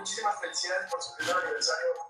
muchísimas felicidades por su primer aniversario.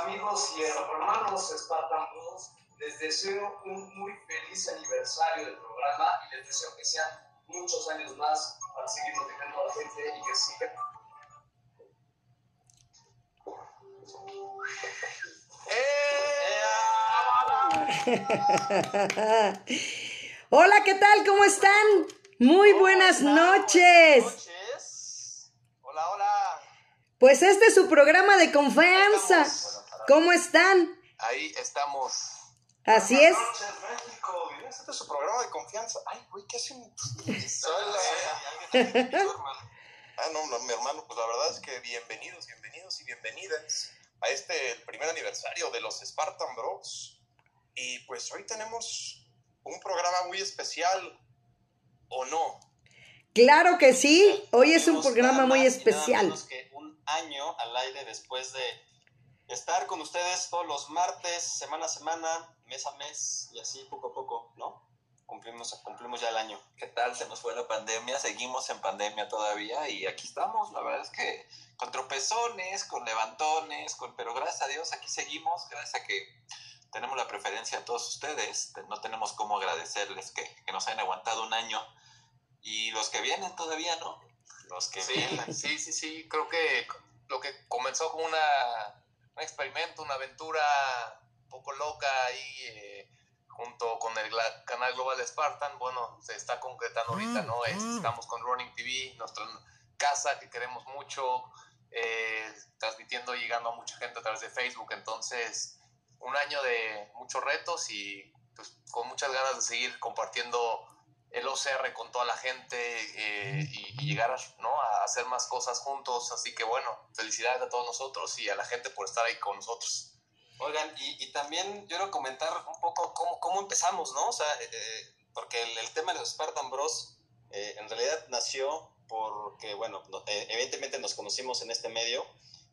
Amigos y hermanos Spartan Bros, les deseo un muy feliz aniversario del programa y les deseo que sean muchos años más para seguir protegiendo a la gente y que sigan. Hola, ¿qué tal? ¿Cómo están? Muy buenas noches. noches. Hola, hola. Pues este es su programa de confianza. ¿Cómo están? Ahí estamos. Así es. Buenas noches, México. Este es su programa de confianza. Ay, güey, ¿qué hacen? Ah, no, no, mi hermano, pues la verdad es que bienvenidos, bienvenidos y bienvenidas a este, el primer aniversario de los Spartan Bros. Y pues hoy tenemos un programa muy especial, ¿o no? Claro que sí. Hoy es un programa muy especial. que un año al aire después de estar con ustedes todos los martes, semana a semana, mes a mes y así poco a poco, ¿no? Cumplimos, cumplimos ya el año. ¿Qué tal? Se nos fue la pandemia, seguimos en pandemia todavía y aquí estamos. La verdad es que con tropezones, con levantones, con, pero gracias a Dios aquí seguimos, gracias a que tenemos la preferencia de todos ustedes. No tenemos cómo agradecerles que, que nos hayan aguantado un año y los que vienen todavía, ¿no? Los que Sí, vienen. sí, sí, sí. Creo que lo que comenzó como una, un experimento, una aventura un poco loca ahí eh, junto con el canal Global Spartan, bueno, se está concretando ahorita, ¿no? Es- estamos con Running TV, nuestra casa que queremos mucho, eh, transmitiendo y llegando a mucha gente a través de Facebook. Entonces, un año de muchos retos y pues, con muchas ganas de seguir compartiendo el OCR con toda la gente eh, y, y llegar a, ¿no? a hacer más cosas juntos. Así que bueno, felicidades a todos nosotros y a la gente por estar ahí con nosotros. Oigan, y, y también yo quiero comentar un poco cómo, cómo empezamos, ¿no? O sea, eh, eh, porque el, el tema de los Spartan Bros. eh, en realidad nació porque, bueno, no- eh, evidentemente nos conocimos en este medio,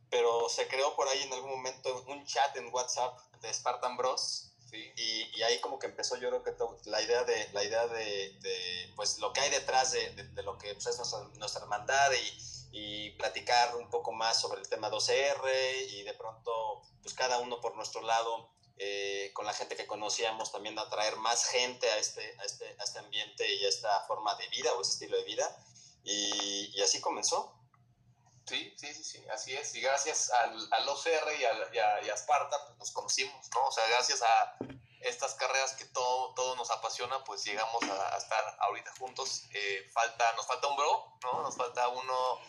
pero se creó por ahí en algún momento un chat en WhatsApp de Spartan Bros. Sí. Y, ahí como que empezó yo creo que to- la idea de la idea de, pues lo que hay detrás de, lo que pues, es nuestra, nuestra hermandad y, y platicar un poco más sobre el tema 12R y de pronto pues cada uno por nuestro lado eh, con la gente que conocíamos también atraer más gente a este, a este, a este ambiente y a esta forma de vida o ese estilo de vida y así comenzó. Sí, sí, sí, sí, así es. Y gracias al, al OCR y, al- y a, y a Sparta, pues nos conocimos, ¿no? O sea, gracias a estas carreras que todo, todo nos apasiona, pues llegamos a, a estar ahorita juntos. Eh, falta, nos falta un bro, ¿no? Nos falta uno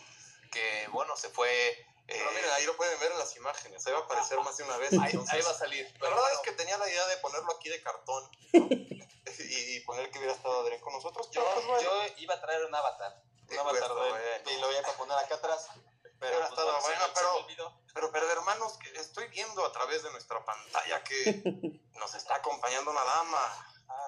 que, bueno, se fue... eh, Pero miren, ahí lo pueden ver en las imágenes. Ahí va a aparecer más de una vez. ahí, va a salir. La verdad bueno, es que tenía la idea de ponerlo aquí de cartón ¿no? y, y poner que hubiera estado Adrián con nosotros. Yo, pues, bueno. yo iba a traer un avatar. Un avatar de y lo voy a poner acá atrás. Pero, pues, bueno, bueno, pero hermanos, que estoy viendo a través de nuestra pantalla que nos está acompañando una dama.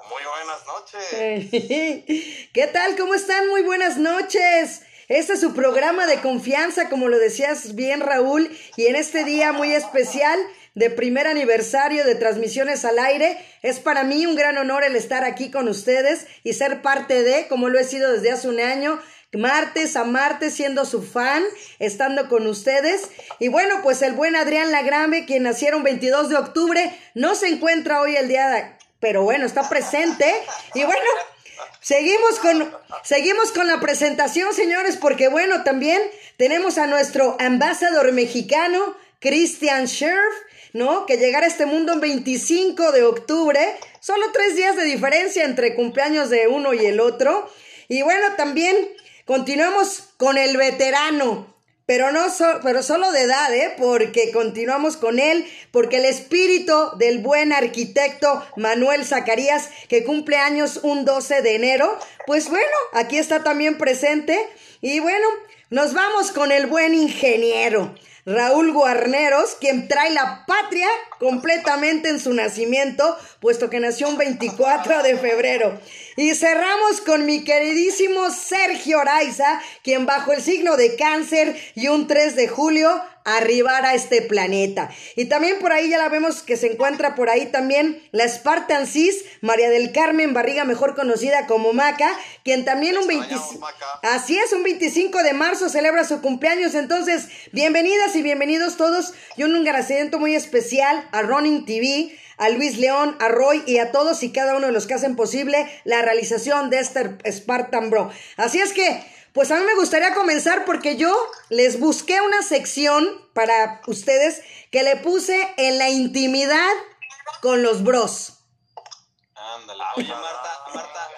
Muy buenas noches. ¿Qué tal? ¿Cómo están? Muy buenas noches. Este es su programa de confianza, como lo decías bien Raúl, y en este día muy especial de primer aniversario de transmisiones al aire, es para mí un gran honor el estar aquí con ustedes y ser parte de, como lo he sido desde hace un año, martes a martes siendo su fan, estando con ustedes. Y bueno, pues el buen Adrián Lagrame, quien nacieron 22 de octubre, no se encuentra hoy el día, de- pero bueno, está presente. Y bueno, Seguimos con, seguimos con la presentación, señores, porque bueno, también tenemos a nuestro ambasador mexicano, Christian Scherf, ¿no? Que llegará a este mundo el 25 de octubre. Solo tres días de diferencia entre cumpleaños de uno y el otro. Y bueno, también continuamos con el veterano. Pero no pero solo de edad, ¿eh? Porque continuamos con él, porque el espíritu del buen arquitecto Manuel Zacarías, que cumple años un 12 de enero, pues bueno, aquí está también presente. Y bueno, nos vamos con el buen ingeniero. Raúl Guarneros, quien trae la patria completamente en su nacimiento, puesto que nació un 24 de febrero. Y cerramos con mi queridísimo Sergio Oraiza, quien bajo el signo de cáncer y un 3 de julio arribar a este planeta. Y también por ahí ya la vemos que se encuentra por ahí también la Spartan Cis, María del Carmen Barriga, mejor conocida como Maca, quien también un 25... Extrañamos, Maca. Así es, un 25 de marzo celebra su cumpleaños. Entonces, bienvenidas y bienvenidos todos. Y un agradecimiento muy especial a Running TV, a Luis León, a Roy y a todos y cada uno de los que hacen posible la realización de este Spartan Bro. Así es que, pues a mí me gustaría comenzar porque yo les busqué una sección para ustedes que le puse en la intimidad con los bros. Ándale. Oye, Marta, Marta,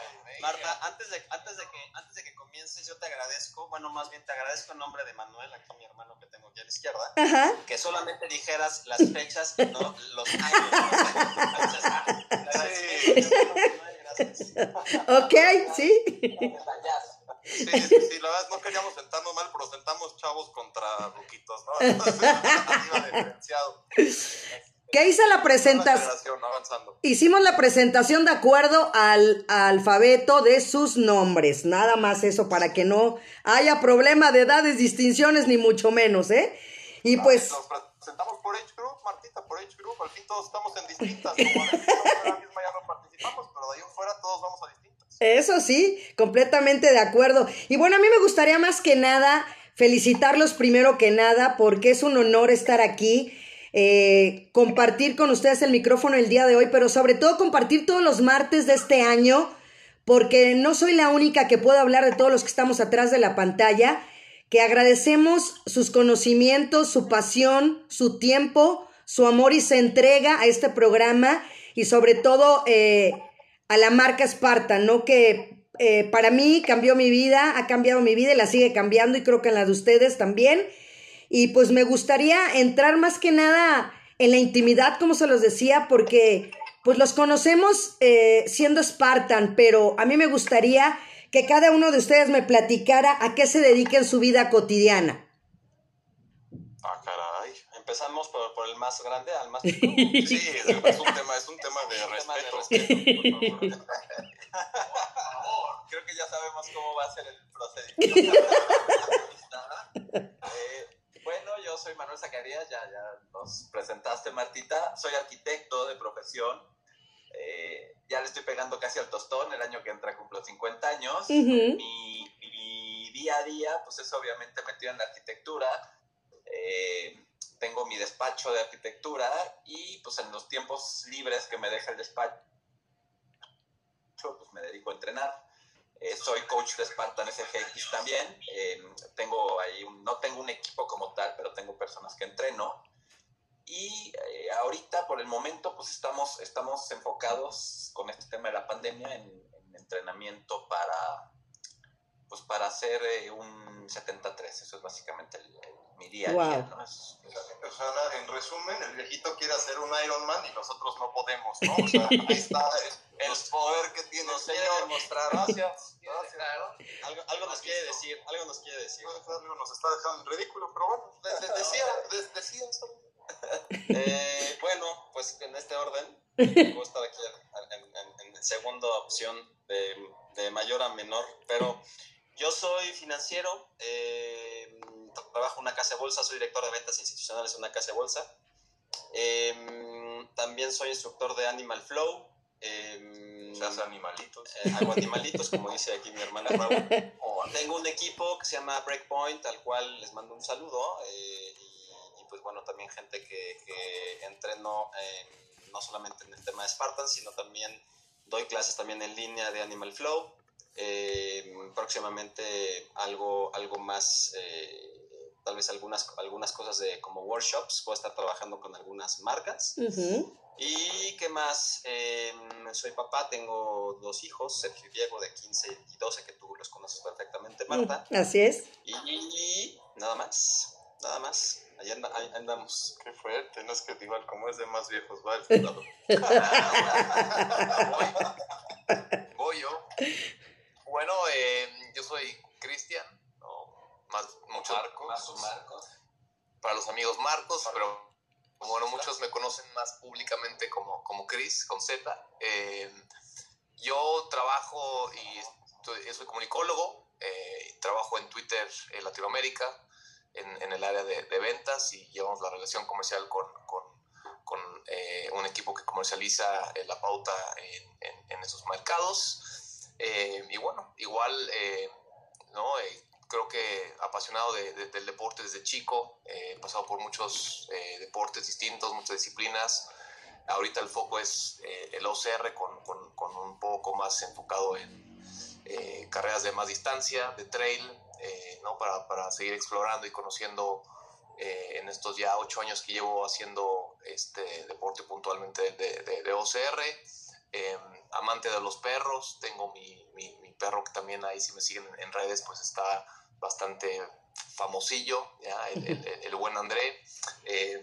Marta, antes de, antes de que, antes de que comiences, yo te agradezco, bueno, más bien te agradezco en nombre de Manuel, aquí mi hermano que tengo aquí a la izquierda, Ajá. que solamente dijeras las fechas y no los años. Ok, sí. Sí, sí, sí, la verdad no queríamos sentarnos mal, pero sentamos chavos contra ruquitos, ¿no? Entonces, iba diferenciado. ¿Qué hice la presentación? Hicimos la presentación de acuerdo al alfabeto de sus nombres. Nada más eso para que no haya problema de edades, distinciones, ni mucho menos, ¿eh? Y pues, Nos presentamos por Age Group, Martita, por Age Group. Al fin todos estamos en distintas. Como misma ya no participamos, pero de ahí en fuera todos vamos a distintas. eso sí, completamente de acuerdo. Y bueno, a mí me gustaría más que nada felicitarlos primero que nada porque es un honor estar aquí. Eh, compartir con ustedes el micrófono el día de hoy, pero sobre todo compartir todos los martes de este año, porque no soy la única que puedo hablar de todos los que estamos atrás de la pantalla, que agradecemos sus conocimientos, su pasión, su tiempo, su amor y se entrega a este programa y sobre todo eh, a la marca Spartan, ¿no? Que eh, para mí cambió mi vida, ha cambiado mi vida y la sigue cambiando y creo que en la de ustedes también. Y pues me gustaría entrar más que nada en la intimidad, como se los decía, porque pues los conocemos eh, siendo Spartan, pero a mí me gustaría que cada uno de ustedes me platicara a qué se dedica en su vida cotidiana. Ah, caray. Empezamos por, por el más grande al más Sí, es es un tema, es un tema de Un tema de respeto. respeto, por favor. Creo que ya sabemos cómo va a ser el procedimiento. Eh, bueno, yo soy Manuel Zacarías, ya, ya nos presentaste, Martita. Soy arquitecto de profesión. Eh, ya le estoy pegando casi al tostón, el año que entra cumplo 50 años. Mi día a día, pues es obviamente metido en la arquitectura. Eh, tengo mi despacho de arquitectura y pues en los tiempos libres que me deja el despacho, pues me dedico a entrenar. Soy coach de Spartan SGX también. Eh, tengo ahí no tengo un equipo como tal, pero tengo personas que entreno. Y eh, ahorita, por el momento, pues estamos, estamos enfocados con este tema de la pandemia en, en entrenamiento para, pues para hacer eh, un 73. Eso es básicamente el- mi día a día, Wow. ¿no? Es- es- O sea, en resumen, el viejito quiere hacer un Ironman y nosotros no podemos, ¿no? O sea, ahí está el, el poder que tiene el Nos quiere demostrar. Gracias, gracias. Claro. Algo, algo nos quiere decir, algo nos quiere decir. Algo nos está dejando en ridículo, pero bueno, de- de- decía, de- decía eso. Eh, bueno, pues en este orden, me gusta aquí en, en- en segunda opción de, de mayor a menor, pero yo soy financiero, eh, trabajo en una casa de bolsa, soy director de ventas institucionales en una casa de bolsa. Eh, también soy instructor de Animal Flow. eh, animalitos. eh, hago animalitos, como dice aquí mi hermano Raúl. Tengo un equipo que se llama Breakpoint, al cual les mando un saludo. eh, y, y, pues bueno, también gente que, que entreno eh, no solamente en el tema de Spartan, sino también doy clases también en línea de Animal Flow. Próximamente algo, algo más, eh, tal vez algunas, algunas cosas de como workshops. Voy a estar trabajando con algunas marcas. ¿Y qué más? Eh, soy papá, tengo dos hijos, Sergio y Diego de 15 y 12, que tú los conoces perfectamente, Marta. Así es. Y, nada más, nada más. Ahí, anda- ahí andamos. Qué fuerte, no es que igual como es de más viejos va el lado. Voy yo. Bueno, eh, yo soy Cristian. Más, muchos Marcos, Marcos. para los amigos Marcos, pero bueno, muchos me conocen más públicamente como, como Chris, con Z. Eh, yo trabajo y estoy- soy comunicólogo, eh, trabajo en Twitter en Latinoamérica, en, en el área de, de ventas y llevamos la relación comercial con, con, con, eh, un equipo que comercializa eh, la pauta en, en- en esos mercados. Eh, y bueno, igual, eh, ¿no? Creo que apasionado de- de- del deporte desde chico, eh, he pasado por muchos eh, deportes distintos, muchas disciplinas. Ahorita el foco es eh, el OCR con, con- con un poco más enfocado en carreras de más distancia, de trail, ¿no? para, para seguir explorando y conociendo en estos ya ocho años que llevo haciendo este deporte puntualmente de- de OCR. Eh, amante de los perros, tengo mi, mi- mi perro que también ahí si me siguen en redes pues está bastante famosillo, ¿ya? El, el- el- el buen André. Eh,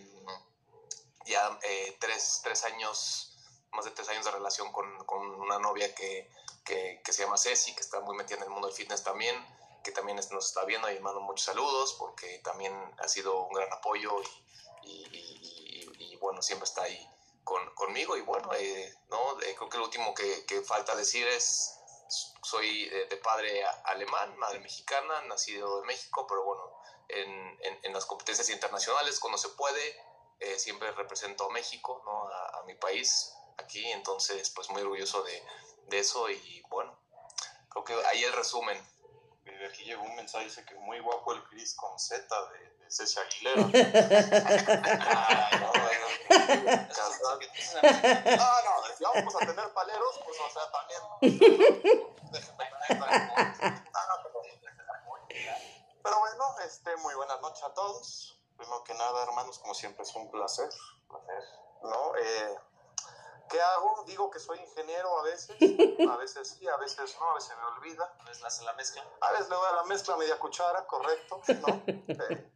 ya eh, tres, tres años, más de tres años de relación con, con una novia que, que, que se llama Ceci, que está muy metida en el mundo del fitness también, que también nos está viendo y mando muchos saludos porque también ha sido un gran apoyo y, y- y- y- y, bueno, siempre está ahí con, conmigo y bueno, eh, ¿no? Eh, creo que lo último que, que falta decir es, soy de, de padre alemán, madre mexicana, nacido en México, pero bueno, en, en- las competencias internacionales, cuando se puede, eh, siempre represento a México, ¿no? a, a mi país aquí, entonces pues muy orgulloso de, de eso y bueno, creo que ahí el resumen. De aquí llegó un mensaje, dice que muy guapo el Chris con Z de, de Ceci Aguilera. Ay, no, bueno. Ah, no, si vamos a tener paleros, pues o sea, también. Ah, Pero bueno, este, muy buenas noches a todos. Primero que nada, hermanos, como siempre es un placer. placer ¿No? Eh, ¿Qué hago? Digo que soy ingeniero a veces, a veces sí, a veces no, a veces me olvida. ¿Ves la, la mezcla? A veces le doy a la mezcla media cuchara, correcto, ¿no? Eh,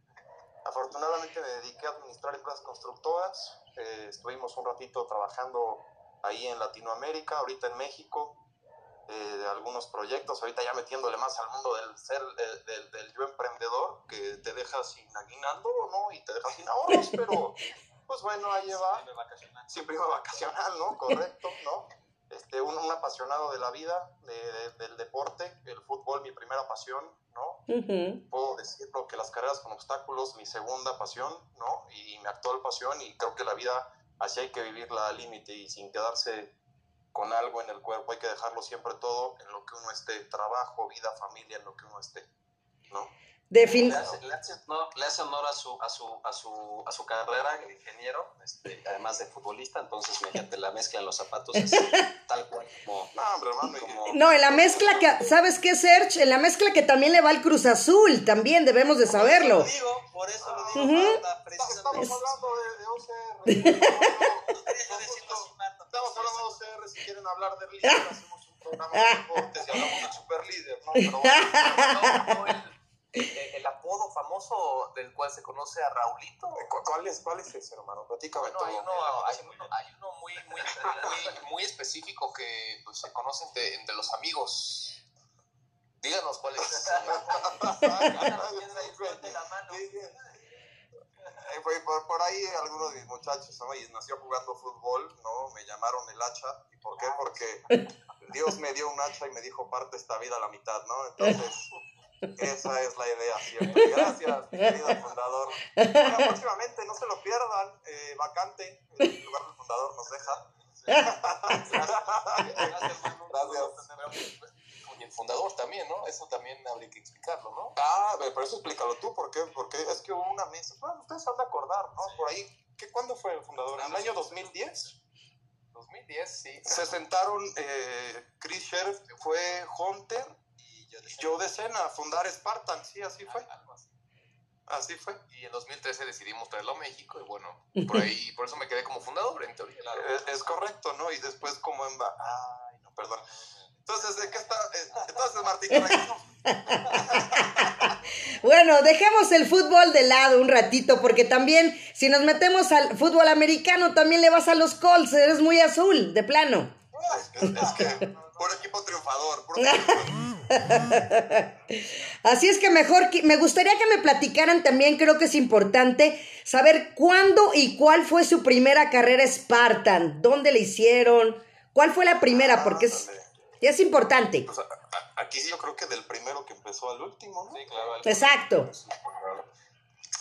afortunadamente me dediqué a administrar empresas constructoras. Eh, estuvimos un ratito trabajando ahí en Latinoamérica, ahorita en México, eh, de algunos proyectos, ahorita ya metiéndole más al mundo del ser, eh, del, del yo emprendedor, que te deja sin aguinaldo, ¿no? Y te deja sin ahorros, pero pues bueno, ahí va siempre iba vacacional, ¿no? Correcto, ¿no? Este, un, un apasionado de la vida, de- de- del deporte, el fútbol mi primera pasión, ¿no? Puedo decirlo que las carreras con obstáculos mi segunda pasión, ¿no? Y mi actual pasión y creo que la vida así hay que vivirla al límite y sin quedarse con algo en el cuerpo, hay que dejarlo siempre todo en lo que uno esté, trabajo, vida, familia, en lo que uno esté, ¿no? Defin- Le hace, le hace honor, le hace honor a, su, a, su, a, su, a su carrera de ingeniero, este, además de futbolista, entonces imagínate la mezcla en los zapatos, es tal cual como... No, hermano, y- como- No, en la mezcla que, ¿sabes qué, Serge? En la mezcla que también le va al Cruz Azul, también debemos de saberlo. Por eso lo digo, por eso lo digo, Ujú. Marta, precisamente. Estamos hablando de, de OCR. De. Estamos hablando de OCR, si quieren hablar de líder, hacemos un programa de deportes y hablamos del super líder, ¿no? Pero bueno, No, no, el, el- el apodo famoso del cual se conoce a Raulito. ¿cu- ¿cuál es, cuál es ese, hermano? Platícame Bueno, hay uno, hay uno, hay uno muy, muy, muy, muy específico que pues, se conoce entre, entre los amigos. Díganos cuál es. Eh, por, por- ahí algunos de mis muchachos. Y nació jugando fútbol, ¿no? Me llamaron el hacha. ¿Y por qué? Porque Dios me dio un hacha y me dijo parte esta vida a la mitad, ¿no? Entonces, esa es la idea siempre. Gracias, mi querido fundador. Bueno, próximamente, no se lo pierdan, eh, vacante, el lugar del fundador nos deja. Gracias, Gracias. Y el fundador también, ¿no? Eso también habría que explicarlo, ¿no? Ah, pero eso explícalo tú, ¿por qué? Porque es que hubo una mesa, bueno, ustedes han de acordar, ¿no? Por ahí, ¿qué, ¿cuándo fue el fundador? ¿En el año 2010? 2010, sí. Se sentaron, eh, Chris Sheriff, fue Hunter Joe de Sena a fundar Spartan, sí, así fue. Algo así. Así fue. Y en 2013 decidimos traerlo a México y bueno, por ahí, por eso me quedé como fundador, en teoría. Es, es correcto, ¿no? Y después como en... Ay, no, perdón. Entonces, ¿de qué está? eh, Entonces, Martín. Bueno, dejemos el fútbol de lado un ratito, porque también, si nos metemos al fútbol americano, también le vas a los Colts, eres muy azul, de plano. Es, es que, puro equipo triunfador, equipo triunfador. Así es que mejor, que- me gustaría que me platicaran también, creo que es importante saber cuándo y cuál fue su primera carrera Spartan, dónde le hicieron, cuál fue la primera, porque es, es importante. Pues, a- a- aquí sí yo creo que del primero que empezó al último, ¿no? Sí, claro. el- Exacto.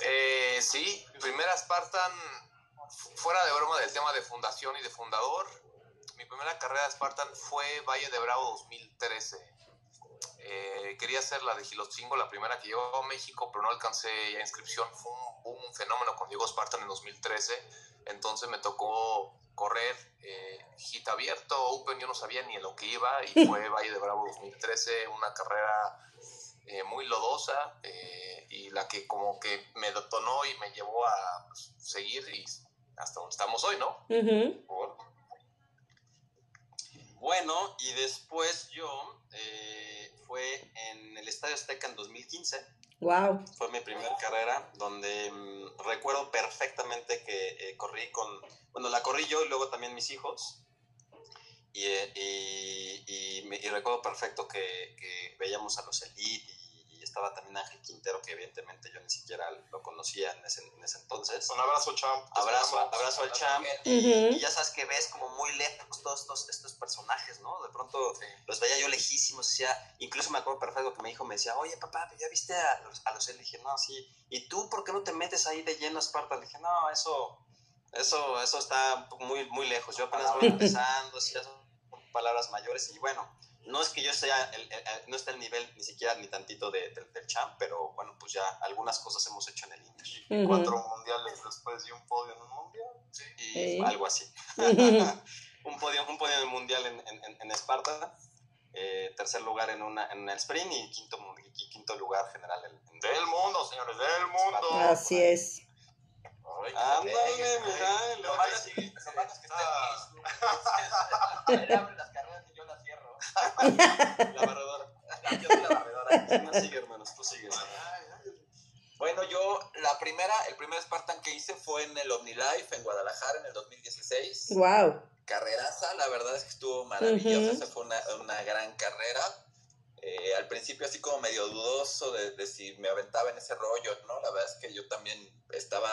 Eh, sí, primera Spartan, fuera de broma del tema de fundación y de fundador, mi primera carrera Spartan fue Valle de Bravo 2013. Eh, quería hacer la de Gilotzingo, la primera que llegó a México, pero no alcancé ya inscripción. Fue un, un fenómeno cuando llegó Spartan en 2013. Entonces me tocó correr eh, hit abierto, Open, yo no sabía ni en lo que iba, y fue Valle de Bravo 2013, una carrera eh, muy lodosa eh, y la que como que me detonó y me llevó a pues, seguir y hasta donde estamos hoy, ¿no? Por- Bueno, y después yo eh, fue en el Estadio Azteca en 2015. Wow. Fue mi primera carrera donde mm, recuerdo perfectamente que eh, corrí con, bueno, la corrí yo y luego también mis hijos. Y, eh, y, y y recuerdo perfecto que, que veíamos a los Elite estaba también Ángel Quintero, que evidentemente yo ni siquiera lo conocía en ese, en ese entonces. Un abrazo, champ. Abrazo, abrazo al champ. Ujú. Y, y ya sabes que ves como muy lejos todos estos, estos personajes, ¿no? De pronto los veía yo lejísimos, decía, incluso me acuerdo perfecto que mi hijo me decía, oye papá, ¿ya viste a los, a los él? Le dije, no, sí. ¿Y tú por qué no te metes ahí de lleno a Esparta? Le dije, no, eso, eso, eso está muy, muy lejos. Yo apenas voy empezando, sí, ya son palabras mayores. Y bueno, no es que yo sea, el, el- el- no esté el nivel ni siquiera ni tantito de- del- del champ, pero bueno, pues ya algunas cosas hemos hecho en el Inter. Cuatro mundiales después y un podio en un mundial. Y Sí. algo así. Un podio, un podio en el mundial en, en, en- en Esparta, eh, tercer lugar en, una, en el sprint y quinto, y quinto lugar general en, en- Del mundo, señores, del mundo. Así es. Ándale, mira, Lo malo es que, la barredora. Yo soy la barredora. No, sigue, hermanos, tú sigues. Bueno, yo la primera, el primer Spartan que hice fue en el OmniLife en Guadalajara en el 2016. Wow. Carreraza, la verdad es que estuvo maravillosa, esa fue una, una gran carrera. Eh, al principio así como medio dudoso de, de si me aventaba en ese rollo, ¿no? La verdad es que yo también estaba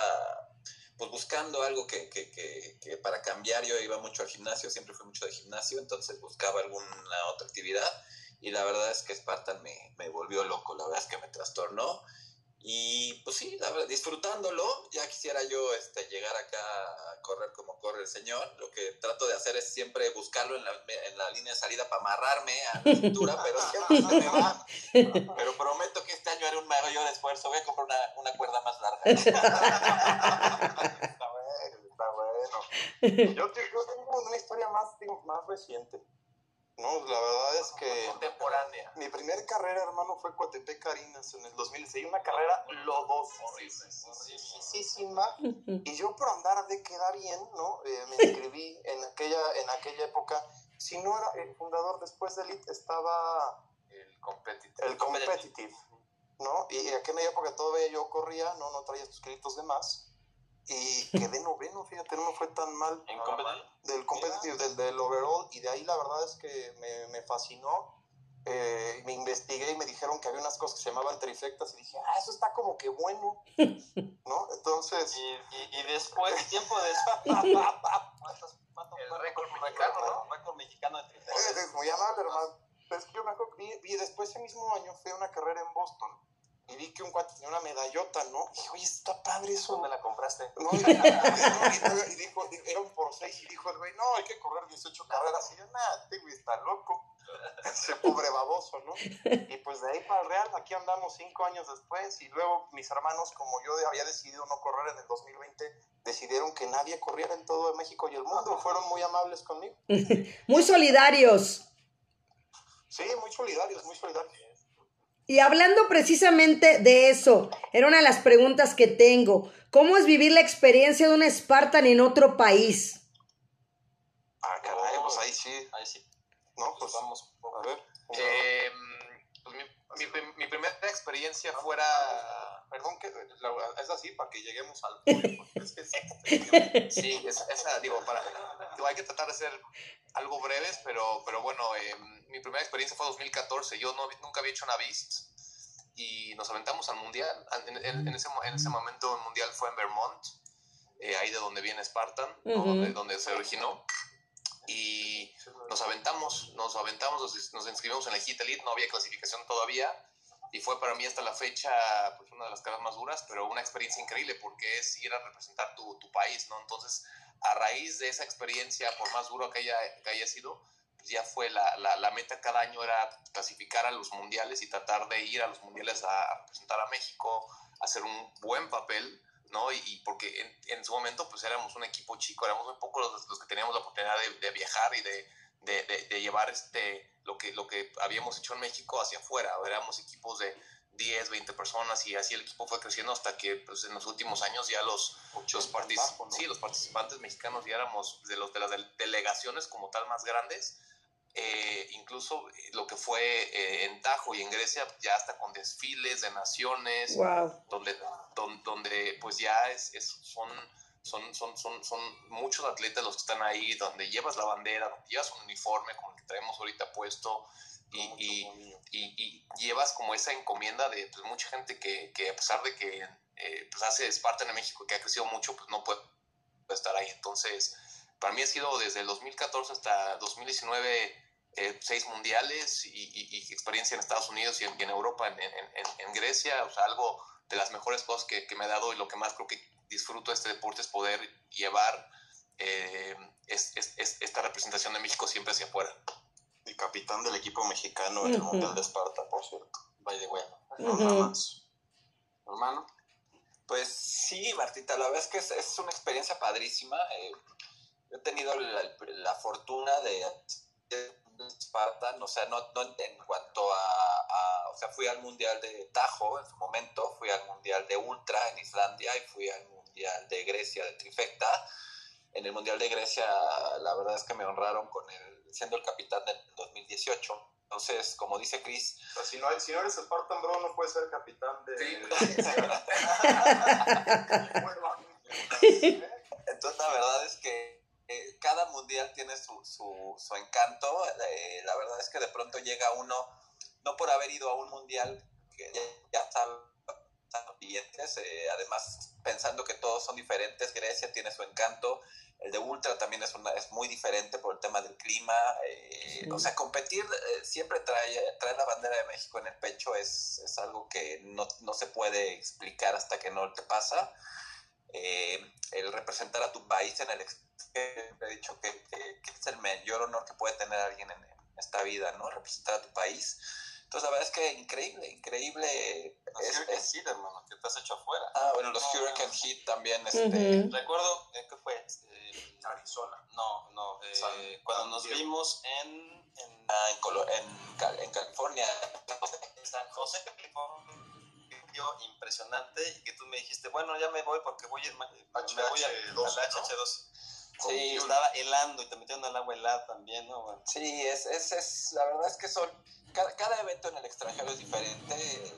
pues buscando algo que, que, que, para cambiar, yo iba mucho al gimnasio, siempre fui mucho de gimnasio, entonces buscaba alguna otra actividad y la verdad es que Spartan me, me volvió loco, la verdad es que me trastornó Y pues sí, disfrutándolo, ya quisiera yo este, llegar acá a correr como corre el señor. Lo que trato de hacer es siempre buscarlo en la, en la línea de salida para amarrarme a la cintura, pero siempre se me va. Pero prometo que este año haré un mayor esfuerzo. Voy a comprar una, una cuerda más larga. Está bueno, está bueno. Yo, yo tengo una historia más, más reciente. No, la verdad es que Contemporánea. mi primer carrera, hermano, fue Coatepec Carinas en el 2006. Una carrera lodosísima. Y yo por andar de quedar bien, ¿no? Eh, me inscribí en aquella, en aquella época. Si no era el fundador después de Elite, estaba El competitive. el competitive, ¿no? Y en aquella época todavía yo corría, no, no traía estos kilitos de más. Y quedé noveno, fíjate, no me fue tan mal En competitive. del competitive, del, del overall, y de ahí la verdad es que me, me fascinó. Eh, me investigué y me dijeron que había unas cosas que se llamaban trifectas y dije, ah, eso está como que bueno, ¿no? Entonces, Y, y, y después, tiempo después. ¿Cuántos- cuántos- El récord mexicano, ¿no? Récord mexicano de eh, trifecta. es muy amable, hermano. Pero es que yo me acuerdo, vi, vi después ese mismo año fui a una carrera en Boston y vi que un cuate tenía una medallota, ¿no? Y dije, oye, está padre eso. ¿Dónde la compraste? No, y, y- y dijo, era un por seis y dijo el güey, no, hay que correr 18 carreras. Y yo, nada, este güey está loco. Ese pobre baboso, ¿no? Y pues de ahí para el Real, aquí andamos cinco años después. Y luego mis hermanos, como yo había decidido no correr en el 2020, decidieron que nadie corriera en todo México y el mundo. Fueron muy amables conmigo. Muy solidarios. Sí, muy solidarios, muy solidarios. Y hablando precisamente de eso, era una de las preguntas que tengo. ¿Cómo es vivir la experiencia de un Spartan en otro país? Ah, caray, pues ahí sí. Ahí sí. No, pues vamos, a ver. Eh, pues mi, mi, prim- mi primera experiencia fuera. Perdón, que la- es así para que lleguemos al punto, porque es Sí, es- esa, digo, para, digo, hay que tratar de ser algo breves, pero, pero bueno, eh, mi primera experiencia fue 2014. Yo no, nunca había hecho una Beast y nos aventamos al Mundial. En, en- en ese, en ese momento el Mundial fue en Vermont, eh, ahí de donde viene Spartan, ¿no? Ujú. donde, donde se originó. Y nos aventamos, nos aventamos, nos, nos inscribimos en la Hit Elite, no había clasificación todavía. Y fue para mí hasta la fecha pues, una de las caras más duras, pero una experiencia increíble porque es ir a representar tu, tu país, ¿no? Entonces, a raíz de esa experiencia, por más duro que haya, que haya sido, pues ya fue la, la, la meta cada año era clasificar a los mundiales y tratar de ir a los mundiales a, representar a México, hacer un buen papel, ¿no? Y, y porque en, en, su momento pues éramos un equipo chico, éramos muy pocos los, los que teníamos la oportunidad de, de viajar y de, de, de, de, llevar este, lo, que, lo que habíamos hecho en México hacia afuera, éramos equipos de 10, 20 personas y así el equipo fue creciendo hasta que pues, en los últimos años ya los, los, partic ¿no? sí, los participantes mexicanos ya éramos de, los, de las delegaciones como tal más grandes. Eh, incluso lo que fue eh, en Tajo y en Grecia, ya hasta con desfiles de naciones, wow. donde, donde, donde, pues ya es, es, son, son, son, son, son muchos atletas los que están ahí, donde llevas la bandera, donde llevas un uniforme como el que traemos ahorita puesto, y, y, y, y, llevas como esa encomienda de pues, mucha gente que, que, a pesar de que eh, pues hace Spartan en México, que ha crecido mucho, pues no puede, puede, estar ahí. Entonces, para mí ha sido desde el 2014 hasta 2019 eh, seis mundiales y, experiencia en Estados Unidos y en, en Europa, en, en, en, Grecia, o sea, algo de las mejores cosas que, que, me ha dado y lo que más creo que disfruto de este deporte es poder llevar eh, es, es, es esta representación de México siempre hacia afuera y capitán del equipo mexicano en el uh -huh. Mundial de Esparta, por cierto. By the way. Uh -huh. Hermano. Pues sí, Martita, la verdad es que es, es una experiencia padrísima. Eh, he tenido la, la, fortuna de Spartan, o sea, no, no en cuanto a, a, o sea, fui al Mundial de Tajo en su momento, fui al Mundial de Ultra en Islandia y fui al Mundial de Grecia de Trifecta. En el Mundial de Grecia, la verdad es que me honraron con el, siendo el capitán del 2018. Entonces, como dice Chris... O sea, si, no, si no eres Spartan Bro, no puedes ser capitán de... Sí. Entonces, la verdad es que eh, cada mundial tiene su, su, su encanto. Eh, la verdad es que de pronto llega uno, no por haber ido a un mundial, que ya, ya sabe, ambientes, eh, además pensando que todos son diferentes, Grecia tiene su encanto, el de Ultra también es, una, es muy diferente por el tema del clima, eh, Sí. o sea, competir eh, siempre trae, trae la bandera de México en el pecho, es, es algo que no, no se puede explicar hasta que no te pasa. Eh, el representar a tu país en el extranjero, he dicho que, que- que es el mayor honor que puede tener alguien en, en esta vida, ¿no? Representar a tu país. Entonces, la verdad es que increíble, increíble. Los Es- Hurricane es- Seed, hermano, que te has hecho afuera. ah, bueno, los No, Hurricane no. Heat también, este, Ujú. Recuerdo, eh, ¿qué fue? Eh, Arizona. no, no, eh, San- cuando San nos Diego. vimos en, en ah, en, Colo- en, Cal- en California. San José, California, impresionante y que tú me dijiste, bueno, ya me voy porque voy, en, me voy a, HH12, al HH2. Sí, estaba helando y te metieron al agua helada también, ¿no? Bueno, Sí, es, es, es, la verdad es que son, cada, cada evento en el extranjero es diferente,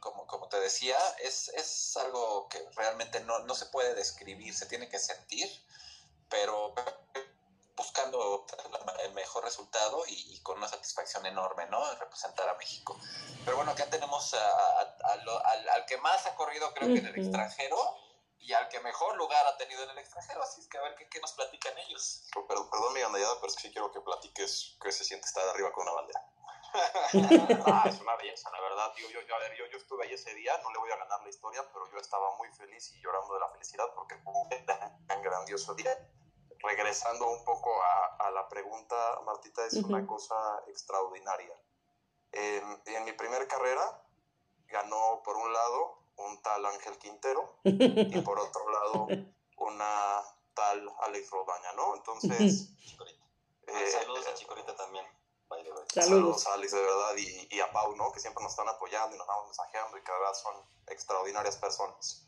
como, como te decía, es, es algo que realmente no, no se puede describir, se tiene que sentir, pero buscando el mejor resultado y, y con una satisfacción enorme, ¿no? En representar a México. Pero bueno, acá tenemos a- a- a lo- al, al que más ha corrido creo que en el extranjero y al que mejor lugar ha tenido en el extranjero, así es que a ver qué, qué nos platican ellos. Perdón, perdón mi gandallada, pero es que sí quiero que platiques qué se siente estar arriba con una bandera. ah, es una belleza, la verdad. Digo, yo, yo, a ver, yo, yo estuve ahí ese día, no le voy a ganar la historia, pero yo estaba muy feliz y llorando de la felicidad porque fue un tan grandioso día. Regresando un poco a, a la pregunta, Martita, es una Ujú. cosa extraordinaria. En, en mi primer carrera ganó por un lado un tal Ángel Quintero y por otro lado una tal Alex Rodaña, ¿no? Entonces... Chicorita. eh, Saludos a Chicorita también. Saludos. Saludos a Alex, de verdad, y, y a Pau, ¿no? Que siempre nos están apoyando y nos vamos mensajeando y que de verdad son extraordinarias personas.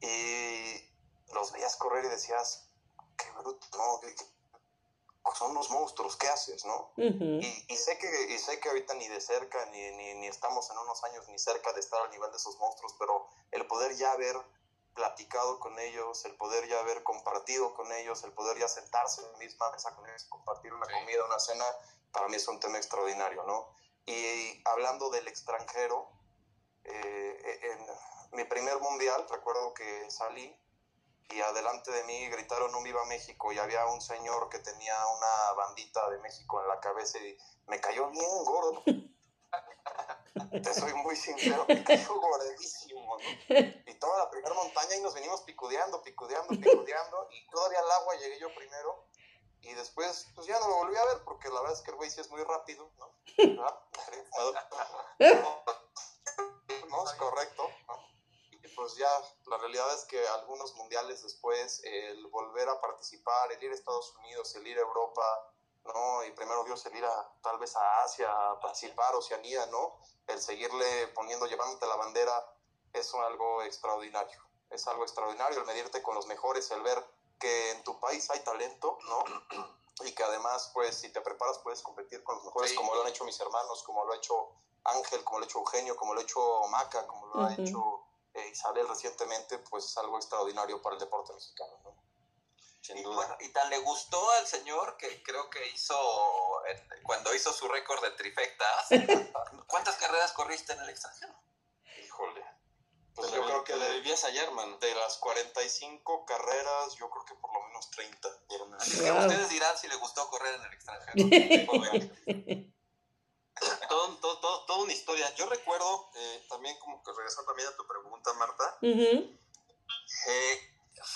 Y los veías correr y decías, qué bruto, ¿no? Que- son unos monstruos, ¿qué haces, no? Y, y sé que, y sé que ahorita ni de cerca, ni, ni, ni estamos en unos años ni cerca de estar al nivel de esos monstruos, pero el poder ya haber platicado con ellos, el poder ya haber compartido con ellos, el poder ya sentarse en la misma mesa con ellos, compartir una Sí. comida, una cena, para mí es un tema extraordinario, ¿no? Y hablando del extranjero, eh, en mi primer mundial, recuerdo que salí y adelante de mí gritaron un Viva México y había un señor que tenía una bandita de México en la cabeza y me cayó bien gordo. Te soy muy sincero, me cayó gordísimo, ¿no? Y toda la primera montaña y nos venimos picudeando, picudeando, picudeando y todavía al agua llegué yo primero y después pues ya no lo volví a ver porque la verdad es que el güey sí es muy rápido, ¿no? ¿Ah? No, es correcto, ¿no? Pues ya, la realidad es que algunos mundiales después, el volver a participar, el ir a Estados Unidos, el ir a Europa, ¿no? Y primero Dios, el ir a, tal vez a Asia, a participar, Oceanía, ¿no? El seguirle poniendo, llevándote la bandera, es algo extraordinario. Es algo extraordinario el medirte con los mejores, el ver que en tu país hay talento, ¿no? Y que además, pues, si te preparas, puedes competir con los mejores, Sí. como lo han hecho mis hermanos, como lo ha hecho Ángel, como lo ha hecho Eugenio, como lo ha hecho Maca, como lo ha hecho eh, Isabel recientemente, pues es algo extraordinario para el deporte mexicano, ¿no? Sin Y, duda. bueno, y tan le gustó al señor que creo que hizo, en- cuando hizo su récord de trifectas, ¿cuántas carreras corriste en el extranjero? Híjole. Pues yo creo que le de, vivías allá, hermano. de las 45 carreras, yo creo que por lo menos 30. Así que Wow. ustedes dirán si le gustó correr en el extranjero. todo, todo, todo- toda una historia. Yo recuerdo, eh, también como que regresando también a tu pregunta, Marta, Ujú. eh,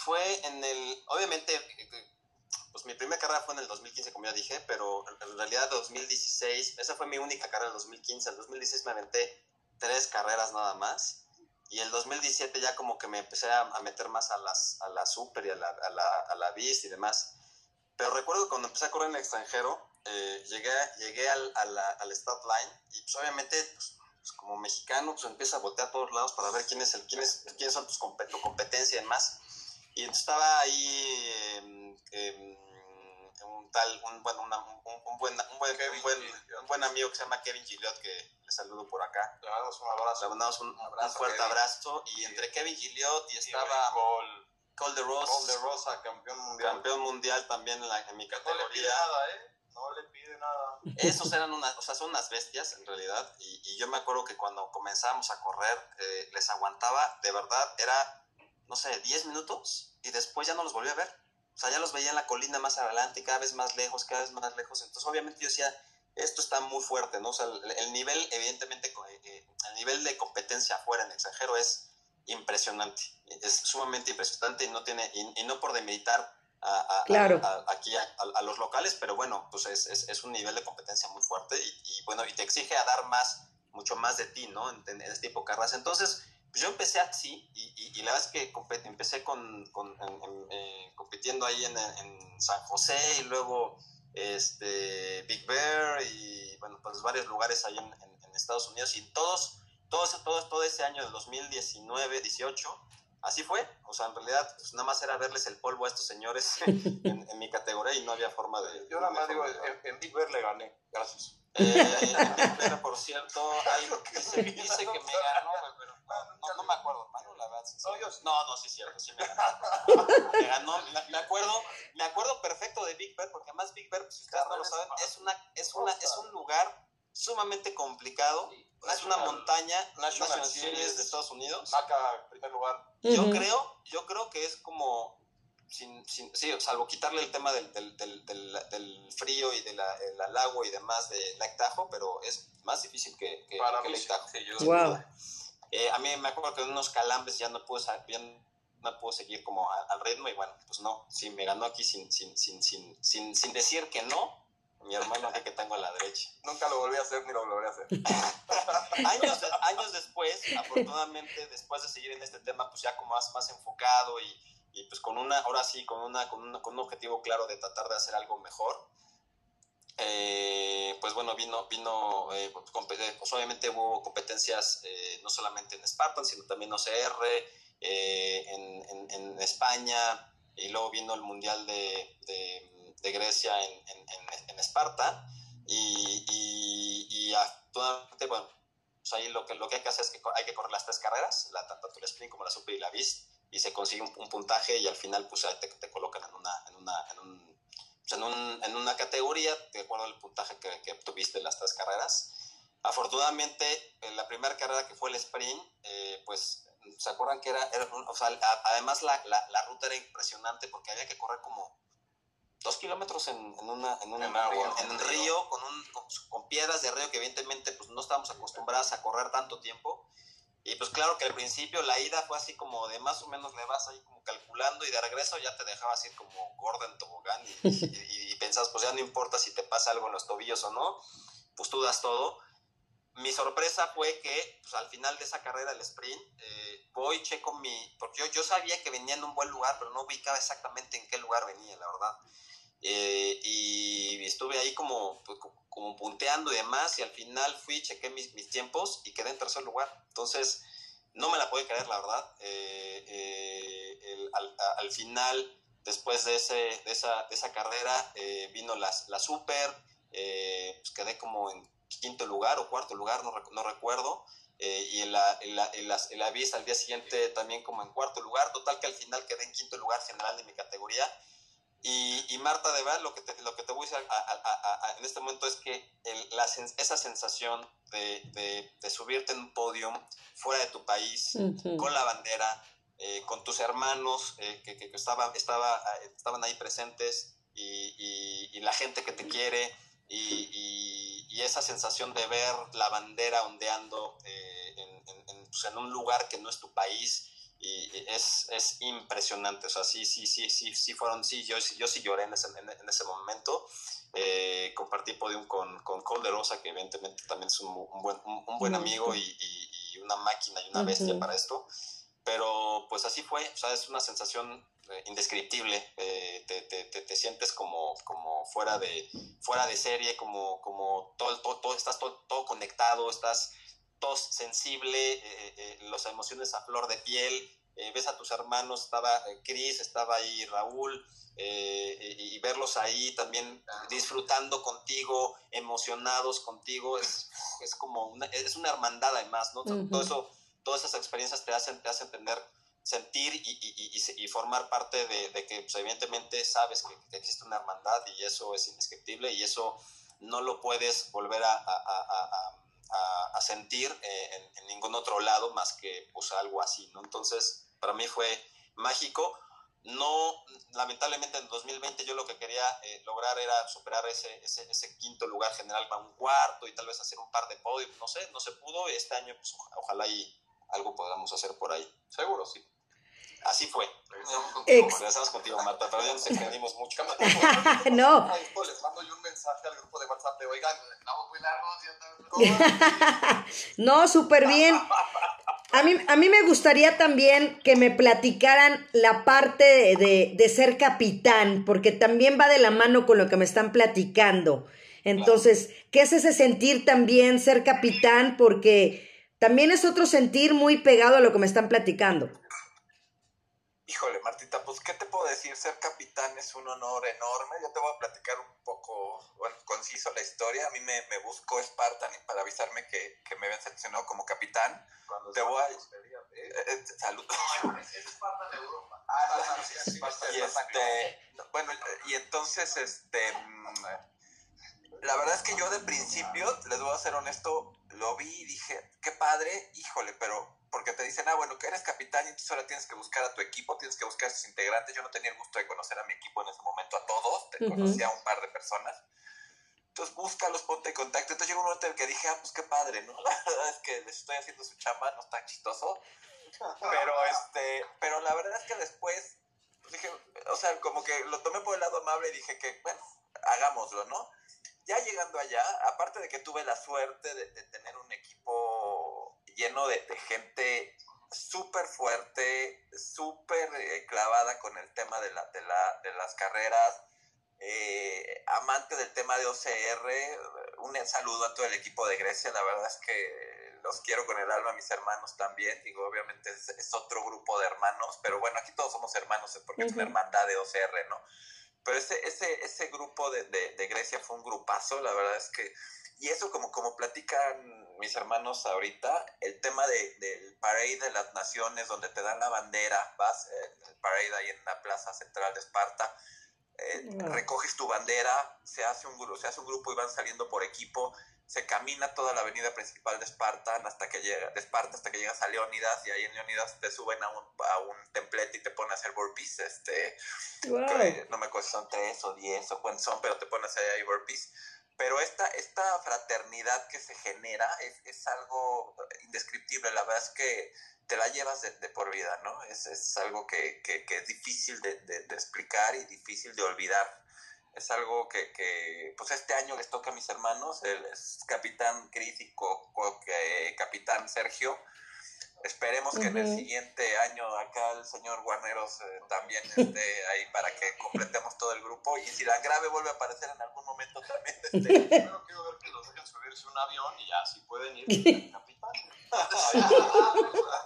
fue en el, obviamente, pues mi primera carrera fue en el 2015, como ya dije, pero en- realidad 2016, esa fue mi única carrera en el 2015, el 2016 me aventé tres carreras nada más. Y el 2017 ya como que me empecé a, a meter más a las, a la Super y a la, a la, a la Beast y demás. Pero recuerdo que cuando empecé a correr en el extranjero, eh, llegué, llegué al, a la, al start line y pues obviamente pues, pues, como mexicano pues empieza a voltear a todos lados para ver quién es el, quién es, quiénes son tus compet- tu competencia y demás. Y entonces estaba ahí em, em, un tal, un, bueno, una- un, un buen, un, buen, un, buen, un buen amigo que se llama Kevin Gilliot, que le saludo por acá. Le mandamos un abrazo. Le mandamos un, un Abrazo, fuerte Kevin. abrazo. Y entre Kevin Gilliot y estaba Cole de Rosa, campeón mundial. campeón mundial también en, la- en mi No le pide categoría. nada, ¿eh? No le pide de nada. Esos eran unas, o sea, son unas bestias en realidad. Y, yo me acuerdo que cuando comenzábamos a correr, eh, les aguantaba, de verdad, era, no sé, 10 minutos y después ya no los volví a ver. O sea, ya los veía en la colina más adelante, cada vez más lejos, cada vez más lejos. Entonces, obviamente yo decía, esto está muy fuerte, ¿no? O sea, el, el nivel, evidentemente, eh, eh, el nivel de competencia afuera en el extranjero es impresionante. Es sumamente impresionante y no tiene, y, y no por demeritar a, a- Claro. a- aquí a, los locales, pero bueno, pues es, es, es un nivel de competencia muy fuerte y, y bueno, y te exige a dar más, mucho más de ti, ¿no? En, en este tipo de carreras. Entonces, pues yo empecé así y, y- y la verdad es que empecé con, con- en- en- eh, compitiendo ahí en, San José y luego este, Big Bear y bueno, pues varios lugares ahí en Estados Unidos y todos, todos, todos, todo ese año de 2019, 18, así fue. O sea, en realidad, pues nada más era verles el polvo a estos señores en, en mi categoría y no había forma de... Yo nada más digo, en, en Big Bear le gané. Gracias. eh, pero por cierto, hay- dice, dice que me ganó, pero no, no, me acuerdo, hermano, la verdad. sí, sí. No. No, sí es cierto, sí me ganó. Me ganó, me, me acuerdo, me acuerdo perfecto de Big Bear, porque además Big Bear, pues, si ustedes no lo saben, es una, es una, es un lugar sumamente complicado. Es una montaña, National National Series Series. de Estados Unidos. En primer lugar. Yo creo, yo creo que es como, sin, sin, sí, salvo quitarle el tema del, del, del, del, del frío y del el agua y demás de Lake Tahoe, pero es más difícil que, que, Para que mí sí. Sí, yo- Wow. Eh, a mí me acuerdo que en unos calambres ya no pude, ya no puedo seguir como al ritmo y bueno, pues no, sí, me ganó aquí sin, sin, sin, sin, sin, sin decir que no, mi hermano que tengo a la derecha. Nunca lo volví a hacer ni lo volveré a hacer. años, de- años después, afortunadamente, después de seguir en este tema, pues ya como más, más enfocado y, y pues con una, ahora sí, con, una, con, una- con un objetivo claro de tratar de hacer algo mejor, eh, pues bueno, vino, vino eh, pues, eh, pues obviamente hubo competencias eh, no solamente en Spartan, sino también OCR, eh, en, en- en España, y luego vino el Mundial de, de- de Grecia en, en, en- en Esparta, y, y, y actualmente, bueno, pues ahí lo que, lo que hay que hacer es que hay que correr las tres carreras, la, tanto el sprint como la super y la bis, y se consigue un, un puntaje y al final pues te, te colocan en una, en una, en un, pues, en un- en una categoría de acuerdo al puntaje que, que obtuviste en las tres carreras. Afortunadamente, en la primera carrera que fue el sprint, eh, pues se acuerdan que era, era o sea, además la, la, la ruta era impresionante porque había que correr como dos kilómetros en, en, una, en, un, En agua, en, en un río. con, un, con, con piedras de río que evidentemente pues, no estábamos acostumbradas a correr tanto tiempo. Y pues claro que al principio la ida fue así como de más o menos le vas ahí como calculando y de regreso ya te dejabas ir como gordo en tobogán y, y, y pensabas pues ya no importa si te pasa algo en los tobillos o no, pues tú das todo. Mi sorpresa fue que pues, al final de esa carrera, el sprint, eh, voy, checo mi... Porque yo, yo sabía que venía en un buen lugar, pero no ubicaba exactamente en qué lugar venía, la verdad. Eh, y estuve ahí como, pues, como punteando y demás, y al final fui, chequé mis, mis tiempos y quedé en tercer lugar. Entonces, no me la pude creer, la verdad. Eh, eh, el- al, al final, después de, ese, de, esa, de esa carrera, eh, vino la, la Super, eh, pues quedé como en quinto lugar o cuarto lugar, no, no recuerdo. eh, y en la, en, la, en, la, en la vista al día siguiente también como en cuarto lugar. Total que al final quedé en quinto lugar general de mi categoría. Y, y Marta, de verdad, lo que te, lo que te voy a decir a- a- a- a- en este momento es que el- la esa sensación de, de, de subirte en un podium fuera de tu país, con la bandera, eh, con tus hermanos eh, que, que, que estaba, estaba, eh, estaban ahí presentes y, y- y la gente que te quiere y, y- y esa sensación de ver la bandera ondeando eh, en, en- en, pues, en un lugar que no es tu país y es, es impresionante, o sea, sí, sí, sí, sí, sí fueron, sí, yo, yo sí lloré en ese, en, ese momento, eh, compartí podium con, con Cole de Rosa, que evidentemente también es un, un buen, un, un buen amigo y, y- y una máquina y una bestia Ujú. para esto, pero pues así fue, o sea, es una sensación eh, indescriptible, eh, te, te, te, te sientes como, como fuera, de, fuera de serie, como, como todo, todo, todo- estás todo, todo conectado, estás todo sensible, eh, eh, las emociones a flor de piel, eh, ves a tus hermanos, estaba eh, Chris, estaba ahí Raúl, eh, y, y verlos ahí también disfrutando contigo, emocionados contigo, es, es como una, es una hermandad además, ¿no? Ujú. Todo eso, todas esas experiencias te hacen, te hacen tener, sentir y, y- y formar parte de, de que pues, evidentemente sabes que, que existe una hermandad y eso es indescriptible y eso no lo puedes volver a, a, a, a sentir eh, en, ningún otro lado más que pues algo así, ¿no? Entonces, para mí fue mágico. No, lamentablemente en 2020 yo lo que quería eh, lograr era superar ese, ese, ese, quinto lugar general para un cuarto y tal vez hacer un par de podios, no sé, no se pudo. Este año pues, ojalá y algo podamos hacer por ahí. Seguro, sí. Así fue. Regresamos contigo, Ex- Marta. Regresamos contigo, Marta, pero ya nos extendimos mucho. no, les mando yo un mensaje al grupo de WhatsApp de, oigan, estamos muy largos, no, súper bien. A mí, a mí me gustaría también que me platicaran la parte de, de- de ser capitán, porque también va de la mano con lo que me están platicando. Entonces, ¿qué es ese sentir también ser capitán? Porque también es otro sentir muy pegado a lo que me están platicando. Híjole, Martita, pues, ¿qué te puedo decir? Ser capitán es un honor enorme. Yo te voy a platicar un poco, bueno, conciso la historia. A mí me, me buscó Spartan para avisarme que, que me habían seleccionado como capitán. Cuando Te voy a... eh, Eh, eh, salud. es Esparta de Europa. Ah, sí, sí, y este, bueno, y entonces, este, mm, la verdad es que yo de principio, les voy a ser honesto, lo vi y dije, qué padre, híjole, pero porque te dicen, ah, bueno, que eres capitán y entonces ahora tienes que buscar a tu equipo, tienes que buscar a sus integrantes. Yo no tenía el gusto de conocer a mi equipo en ese momento, a todos, te Ujú. conocía a un par de personas. Entonces búscalos, ponte en contacto. Entonces llegó un momento en el que dije, ah, pues qué padre, ¿no? La verdad es que les estoy haciendo su chamba, no está chistoso. Pero este, pero la verdad es que después pues dije, o sea, como que lo tomé por el lado amable y dije que, bueno, hagámoslo, ¿no? Ya llegando allá, aparte de que tuve la suerte de, de tener un equipo lleno de, de gente súper fuerte, súper eh, clavada con el tema de, la, de, la, de las carreras, eh, amante del tema de OCR, un saludo a todo el equipo de Grecia, la verdad es que los quiero con el alma, mis hermanos también, digo, obviamente es, es otro grupo de hermanos, pero bueno, aquí todos somos hermanos porque es una hermandad de OCR, ¿no? Pero ese, ese, ese grupo de, de, de Grecia fue un grupazo, la verdad es que, y eso como, como platican mis hermanos ahorita, el tema de, del parade de las naciones, donde te dan la bandera, vas, eh, el parade ahí en la plaza central de Esparta, eh, Wow. recoges tu bandera, se hace, un, gru- se hace un grupo y van saliendo por equipo, se camina toda la avenida principal de Esparta hasta que llega, de Esparta hasta que llegas a Leónidas y ahí en Leónidas te suben a un, a un templete y te ponen a hacer burpees, este, Wow. que no me acuerdo si son tres o diez o cuántos son, pero te pones ahí ahí burpees. Pero esta, esta fraternidad que se genera es, es algo indescriptible. La verdad es que te la llevas de, por vida, ¿no? Es, es algo que, que, es difícil de, explicar y difícil de olvidar. Es algo que, que, pues este año les toca a mis hermanos, el capitán Cris y co- que- capitán Sergio. Esperemos que en el siguiente año acá el señor Guarneros eh, también esté ahí para que completemos todo el grupo. Y si la grave vuelve a aparecer en algún momento también, este, Primero quiero ver que los dejen subirse a un avión y ya, si pueden ir, capitán.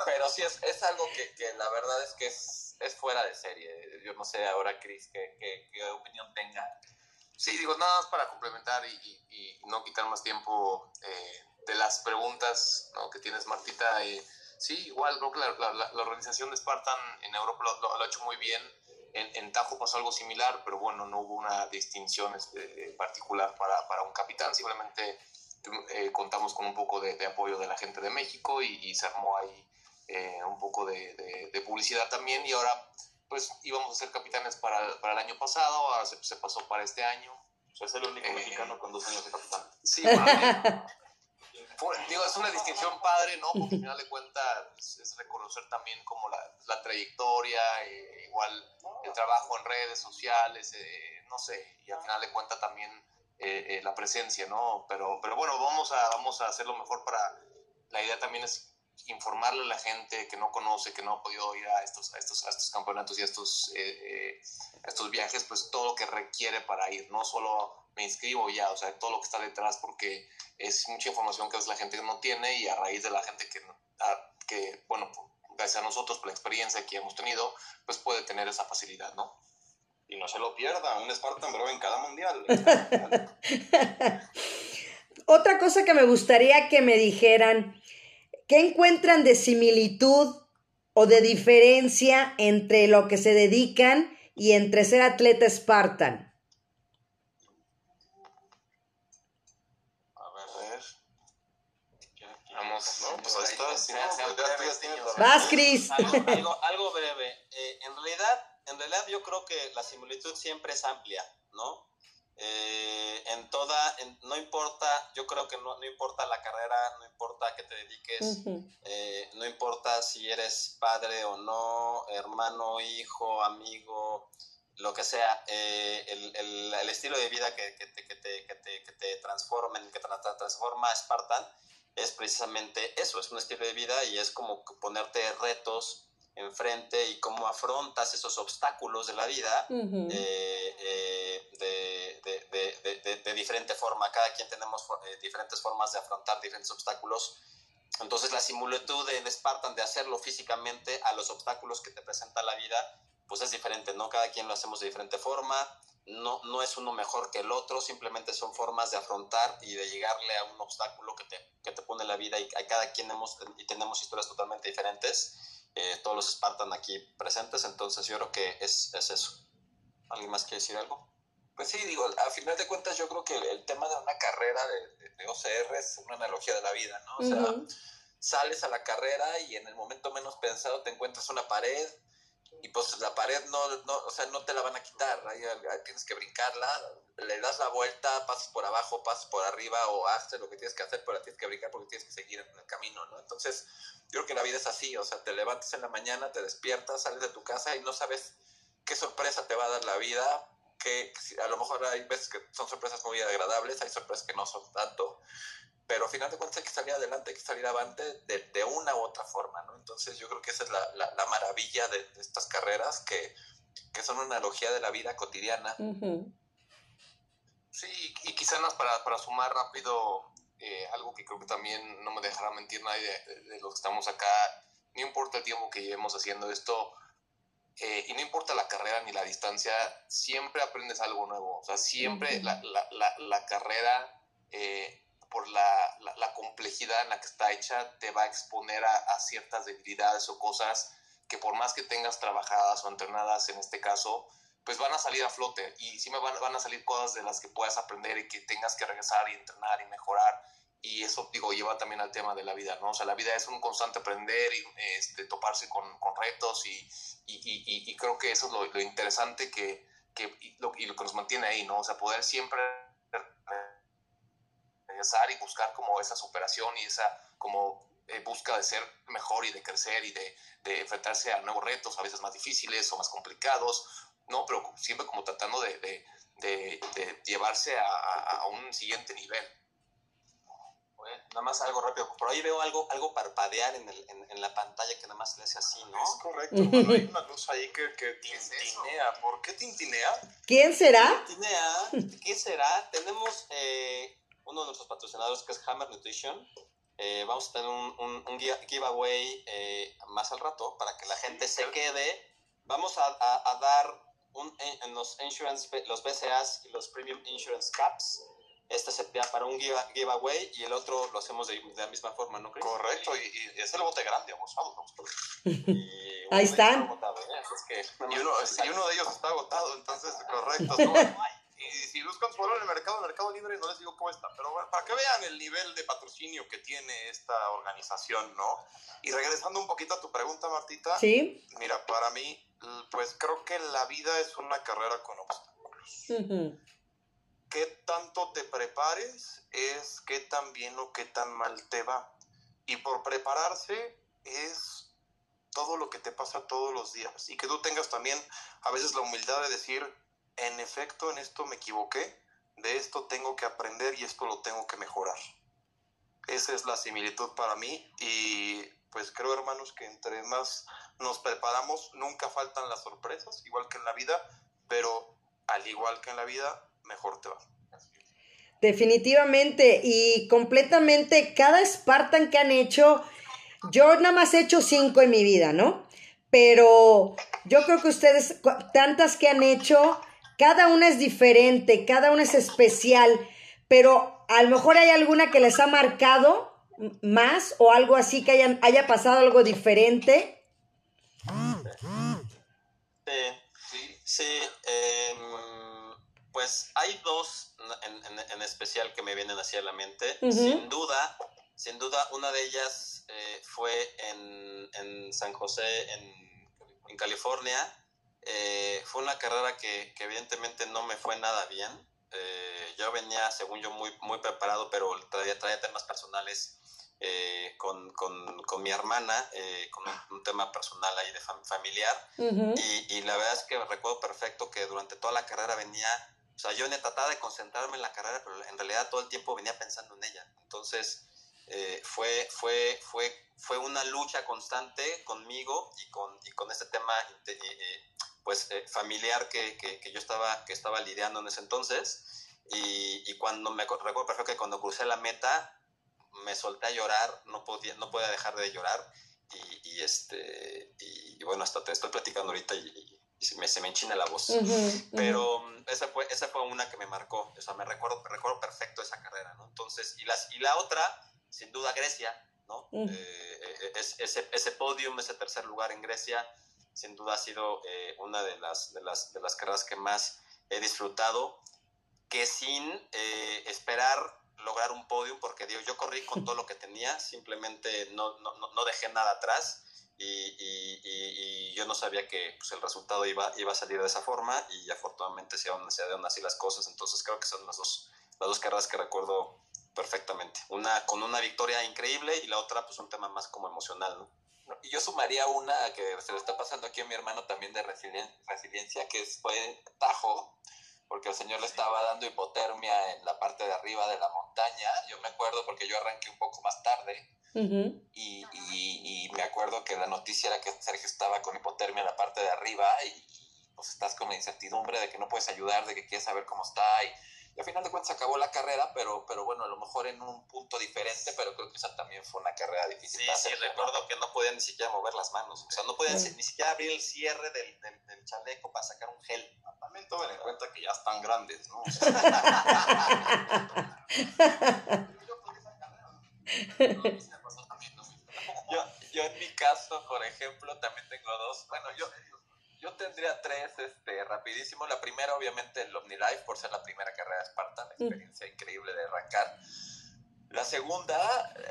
pero sí es, es algo que, que la verdad es que es, es fuera de serie. Yo no sé ahora, Cris, qué, qué, qué opinión tenga. Sí, digo, nada más para complementar y, y- y no quitar más tiempo eh, de las preguntas ¿no? que tienes, Martita. eh, sí, igual creo que la, la- organización de Spartan en Europa lo, lo- lo ha hecho muy bien. En, en Tajo pasó algo similar, pero bueno, no hubo una distinción este, particular para, para un capitán. Simplemente eh, contamos con un poco de, de apoyo de la gente de México y, y se armó ahí eh, un poco de, de- de publicidad también. Y ahora pues íbamos a ser capitanes para, para el año pasado, ahora se, se pasó para este año. Es el único Eh, mexicano con dos años de capitán. Sí, digo, es una distinción padre, ¿no? Porque al final de cuentas es, reconocer también como la, la trayectoria, eh, igual el trabajo en redes sociales, eh, no sé, y al final de cuentas también eh, eh, la presencia, ¿no? Pero, pero bueno, vamos a, vamos a hacer lo mejor para... La idea también es informarle a la gente que no conoce, que no ha podido ir a estos, a estos, a estos campeonatos y a estos, eh, eh, a estos viajes, pues todo lo que requiere para ir, no solo me inscribo ya, o sea, todo lo que está detrás, porque es mucha información que a veces la gente no tiene y a raíz de la gente que, a- que bueno, gracias a nosotros, por la experiencia que hemos tenido, pues puede tener esa facilidad, ¿no? Y no se lo pierda, un Spartan Bro en cada mundial. Otra cosa que me gustaría que me dijeran, ¿Qué encuentran de similitud o de diferencia entre lo que se dedican y entre ser atleta Spartan? A ver, Vamos, no, pues Vas, Cris. Algo, breve. Eh, en, realidad, en realidad, yo creo que la similitud siempre es amplia, ¿no? Eh, en toda, en- no importa, yo creo que no, no importa la carrera, no importa a qué te dediques, eh, no importa si eres padre o no, hermano, hijo, amigo, lo que sea, eh, el, el- el estilo de vida que, que te, que, te, que, te, que te transforma, en el que tra- transforma a Spartan, es precisamente eso, es un estilo de vida y es como que ponerte retos enfrente y cómo afrontas esos obstáculos de la vida Ujú. eh, eh, de, de- de- de- diferente forma. Cada quien tenemos eh, diferentes formas de afrontar diferentes obstáculos. Entonces la similitud de Spartan de hacerlo físicamente a los obstáculos que te presenta la vida, pues es diferente, ¿no? Cada quien lo hacemos de diferente forma. No, no es uno mejor que el otro, simplemente son formas de afrontar y de llegarle a un obstáculo que te, que te pone la vida y a cada quien hemos, y tenemos historias totalmente diferentes. Eh, todos los Spartan aquí presentes, entonces yo creo que es, es eso. ¿Alguien más quiere decir algo? Pues sí, digo, a final de cuentas yo creo que el, el tema de una carrera de, de- de OCR es una analogía de la vida, ¿no? O sea, sales a la carrera y en el momento menos pensado te encuentras una pared y pues la pared no, no o sea, no te la van a quitar, ahí, tienes que brincarla, le das la vuelta, pasas por abajo, pasas por arriba o haces lo que tienes que hacer, pero tienes que brincar porque tienes que seguir en el camino, ¿no? Entonces, yo creo que la vida es así, o sea, te levantas en la mañana, te despiertas, sales de tu casa y no sabes qué sorpresa te va a dar la vida, que si- a lo mejor hay veces que son sorpresas muy agradables, hay sorpresas que no son tanto, pero al final de cuentas hay que salir adelante, hay que salir avante de, de una u otra forma, ¿no? Entonces yo creo que esa es la, la- la maravilla de, de estas carreras, que, que son una analogía de la vida cotidiana. Ujú. Sí, y quizá nada más para, para sumar rápido eh, algo que creo que también no me dejará mentir nadie de, de- de los que estamos acá, no importa el tiempo que llevemos haciendo esto, eh, y no importa la carrera ni la distancia, siempre aprendes algo nuevo, o sea, siempre la, la, la, la carrera, eh, por la, la, la complejidad en la que está hecha, te va a exponer a, a ciertas debilidades o cosas que por más que tengas trabajadas o entrenadas en este caso, pues van a salir a flote. Y sí me van, van a salir cosas de las que puedas aprender y que tengas que regresar y entrenar y mejorar. Y eso, digo, lleva también al tema de la vida, ¿no? O sea, la vida es un constante aprender y este, toparse con, con retos y, y, y- creo que eso es lo, interesante que, que lo, y lo que nos mantiene ahí, ¿no? O sea, poder siempre regresar y buscar como esa superación y esa como eh, busca de ser mejor y de crecer y de, enfrentarse a nuevos retos, a veces más difíciles o más complicados, ¿no? Pero siempre como tratando de, de, llevarse a- a un siguiente nivel. Bueno, nada más algo rápido. Por ahí veo algo, algo parpadear en, el, en, en la pantalla que nada más le hace así, ¿no? Es correcto, hermano, hay una luz ahí que, que tintinea. ¿Por qué tintinea? ¿Quién será? Tinea, ¿qué será? Tenemos eh, uno de nuestros patrocinadores que es Hammer Nutrition. Eh, vamos a tener un, un, un giveaway eh, más al rato para que la gente se quede. Vamos a, a- a dar un, en los insurance, los BCAs y los Premium Insurance Caps. Este sería para un giveaway y el otro lo hacemos de, de la misma forma, ¿no crees? Correcto, y, y es el bote grande, abusado. Y, Ahí están. agotado, ¿eh? Es que, Y uno, y uno de ellos está agotado, entonces, correcto. no, y si buscan su valor en el mercado, en el mercado libre, no les digo cómo está, pero bueno, para que vean el nivel de patrocinio que tiene esta organización, ¿no? Y regresando un poquito a tu pregunta, Martita, Sí. mira, para mí, pues creo que la vida es una carrera con obstáculos. Ujú. Qué tanto te prepares es qué tan bien o qué tan mal te va. Y por prepararse es todo lo que te pasa todos los días. Y que tú tengas también a veces la humildad de decir, en efecto, en esto me equivoqué, de esto tengo que aprender y esto lo tengo que mejorar. Esa es la similitud para mí y pues creo hermanos que entre más nos preparamos nunca faltan las sorpresas, igual que en la vida, pero al igual que en la vida, mejor te va. Definitivamente y completamente cada Spartan que han hecho, yo nada más he hecho cinco en mi vida, ¿no? Pero yo creo que ustedes, tantas que han hecho, cada una es diferente, cada una es especial, pero a lo mejor hay alguna que les ha marcado más o algo así que hayan, haya pasado algo diferente. Sí, sí. em, pues hay dos en, en- en especial que me vienen hacia la mente. Sin duda, sin duda, una de ellas eh, fue en, en, San José, en, en California. Eh, fue una carrera que, que, evidentemente no me fue nada bien. Eh, yo venía, según yo, muy, muy preparado, pero traía, traía temas personales eh, con, con, con, mi hermana, eh, con un, un, tema personal ahí de fam familiar. Uh -huh. y, y, la verdad es que recuerdo perfecto que durante toda la carrera venía, sea, yo trataba de concentrarme en la carrera, pero en realidad todo el tiempo venía pensando en ella. Entonces, eh, fue, fue, fue, fue una lucha constante conmigo y con, y con este tema pues, familiar que, que, yo estaba, que estaba lidiando en ese entonces. Y, y cuando me recuerdo perfecto que cuando crucé la meta, me solté a llorar, no podía, no podía dejar de llorar y, este, y, bueno, hasta te estoy platicando ahorita y se, me, se me enchina la voz. Uh -huh, Pero uh -huh. esa, fue, esa fue una que me marcó, o sea, me recuerdo, recuerdo perfecto esa carrera, ¿no? Entonces, y, las, y la otra, sin duda, Grecia, ¿no? Uh -huh. eh, es, ese, ese podium, ese tercer lugar en Grecia, sin duda ha sido eh, una de las, de, las, de las carreras que más he disfrutado, que sin eh, esperar lograr un podium porque digo, yo corrí con todo lo que tenía, simplemente no, no, no dejé nada atrás y, y, y, y, yo no sabía que pues, el resultado iba, iba a salir de esa forma y afortunadamente se dieron, se dieron así las cosas, entonces creo que son las dos, las dos carreras que recuerdo perfectamente. Una con una victoria increíble y la otra pues un tema más como emocional, ¿no? Y yo sumaría una que se le está pasando aquí a mi hermano también de resiliencia, que fue Tajo, porque el señor le estaba dando hipotermia en la parte de arriba de la montaña. Yo me acuerdo porque yo arranqué un poco más tarde. Uh -huh. y, y, y, me acuerdo que la noticia era que Sergio estaba con hipotermia en la parte de arriba y pues estás con la incertidumbre de que no puedes ayudar, de que quieres saber cómo está y, y al final de cuentas acabó la carrera, pero, pero bueno, a lo mejor en un punto diferente, pero creo que esa también fue una carrera difícil. Sí, sí, recuerdo que no podía ni siquiera mover las manos, o sea, no podía ni siquiera abrir el cierre del, del, del chaleco para sacar un gel. También tomen en cuenta que ya están grandes, ¿no? en mi caso, por ejemplo, también tengo dos, bueno, yo yo tendría tres, este, rapidísimo. La primera, obviamente, el OmniLife, por ser la primera carrera de Spartan, la experiencia mm. increíble de arrancar. La segunda,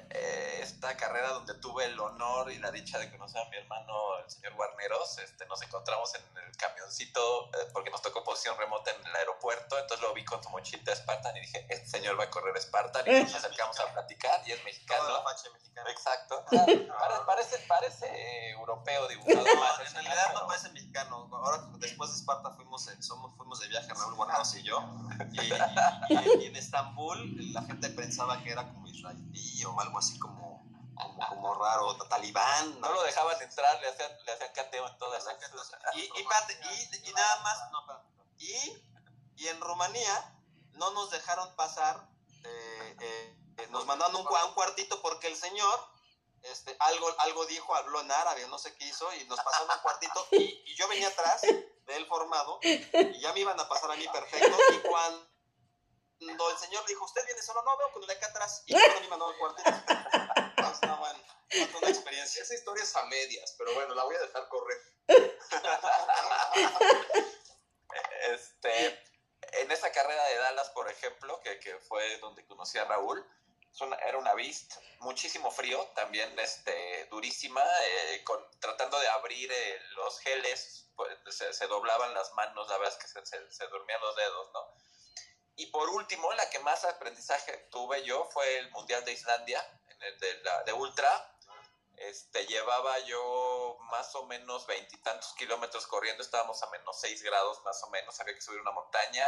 eh, esta carrera donde tuve el honor y la dicha de conocer a mi hermano, el señor Guarneros, este, nos encontramos en el camioncito, eh, porque nos tocó posición remota en el aeropuerto, entonces lo vi con su mochita Spartan y dije, este señor va a correr Spartan, y nos acercamos a platicar, y es mexicano. Toda la mexicana. Exacto. Parece, parece, parece eh, europeo dibujado. No, en realidad no parece mexicano. Ahora, después de Esparta, fuimos, somos, fuimos de viaje, Raúl Guarneros y yo, y, y, y en Estambul la gente pensaba que era como israelí o algo así como, como, como raro, talibán. ¿no? no lo dejaban entrar, le hacían, le hacían cateo en todas las cosas. Y, y, y, y, nada más, no, y, y en Rumanía no nos dejaron pasar, eh, eh, nos mandaron un, a un cuartito porque el señor este, algo, algo dijo, habló en árabe, no sé qué hizo, y nos pasaron un cuartito, y, y yo venía atrás de él formado, y ya me iban a pasar a mí perfecto, y cuando cuando el señor dijo, ¿usted viene solo? No, veo con el acá atrás. Y me mandó al cuarto. No, no, bueno, fue una experiencia. Esa historia es a medias, pero bueno, la voy a dejar correr. este, en esa carrera de Dallas, por ejemplo, que, que fue donde conocí a Raúl, una, era una Beast, muchísimo frío, también este, durísima, eh, con, tratando de abrir eh, los geles, pues, se, se, doblaban las manos, la verdad es que se, se, se dormían los dedos, ¿no? Y por último, la que más aprendizaje tuve yo fue el Mundial de Islandia, en el de, la, de Ultra. Este, llevaba yo más o menos veintitantos kilómetros corriendo, estábamos a menos seis grados más o menos, había que subir una montaña.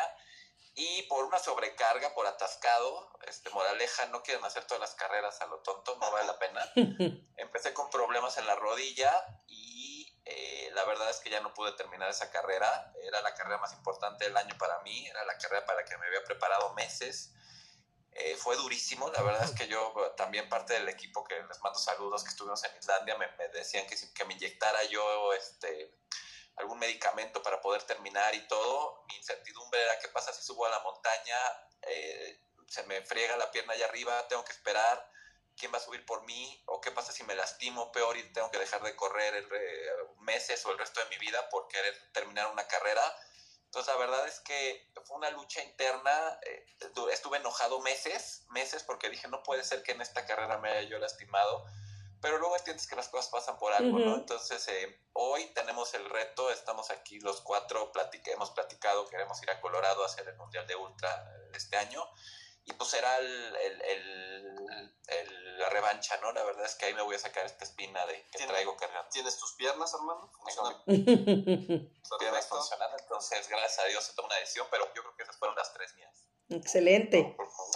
Y por una sobrecarga, por atascado, este, moraleja, no quieren hacer todas las carreras a lo tonto, no vale la pena. Empecé con problemas en la rodilla y eh, la verdad es que ya no pude terminar esa carrera. Era la carrera más importante del año para mí. Era la carrera para la que me había preparado meses. Eh, fue durísimo. La verdad es que yo también parte del equipo que les mando saludos que estuvimos en Islandia me, me decían que, que me inyectara yo este, algún medicamento para poder terminar y todo. Mi incertidumbre era qué pasa si subo a la montaña, eh, se me friega la pierna allá arriba, tengo que esperar quién va a subir por mí o qué pasa si me lastimo peor y tengo que dejar de correr el, eh, meses o el resto de mi vida por querer terminar una carrera. Entonces la verdad es que fue una lucha interna, eh, estuve enojado meses, meses porque dije no puede ser que en esta carrera me haya yo lastimado, pero luego entiendes que las cosas pasan por algo, ¿no? Ujú. Entonces eh, hoy tenemos el reto, estamos aquí los cuatro, platica, hemos platicado, queremos ir a Colorado a hacer el Mundial de Ultra eh, este año y pues será el, el- el- el- la revancha, ¿no? La verdad es que ahí me voy a sacar esta espina de que traigo cargando. ¿Tienes tus piernas, hermano? Tengo Funcionan. mis piernas funcionando, entonces gracias a Dios se tomó una decisión, pero yo creo que esas fueron las tres mías. Excelente. Por favor.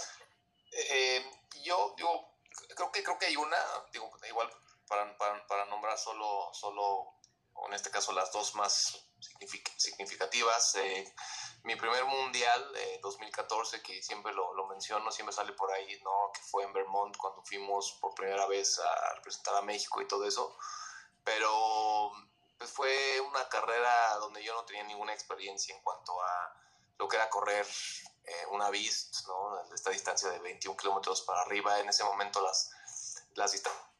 Eh, yo, yo creo que creo que hay una, digo, igual para, para, para nombrar solo, solo, o en este caso las dos más signific- significativas. eh, mi primer mundial, eh, 2014, que siempre lo, lo menciono, siempre sale por ahí, ¿no? Que fue en Vermont cuando fuimos por primera vez a representar a México y todo eso. Pero pues fue una carrera donde yo no tenía ninguna experiencia en cuanto a lo que era correr eh, una Beast, ¿no? Esta distancia de 21 kilómetros para arriba. En ese momento las, las distancias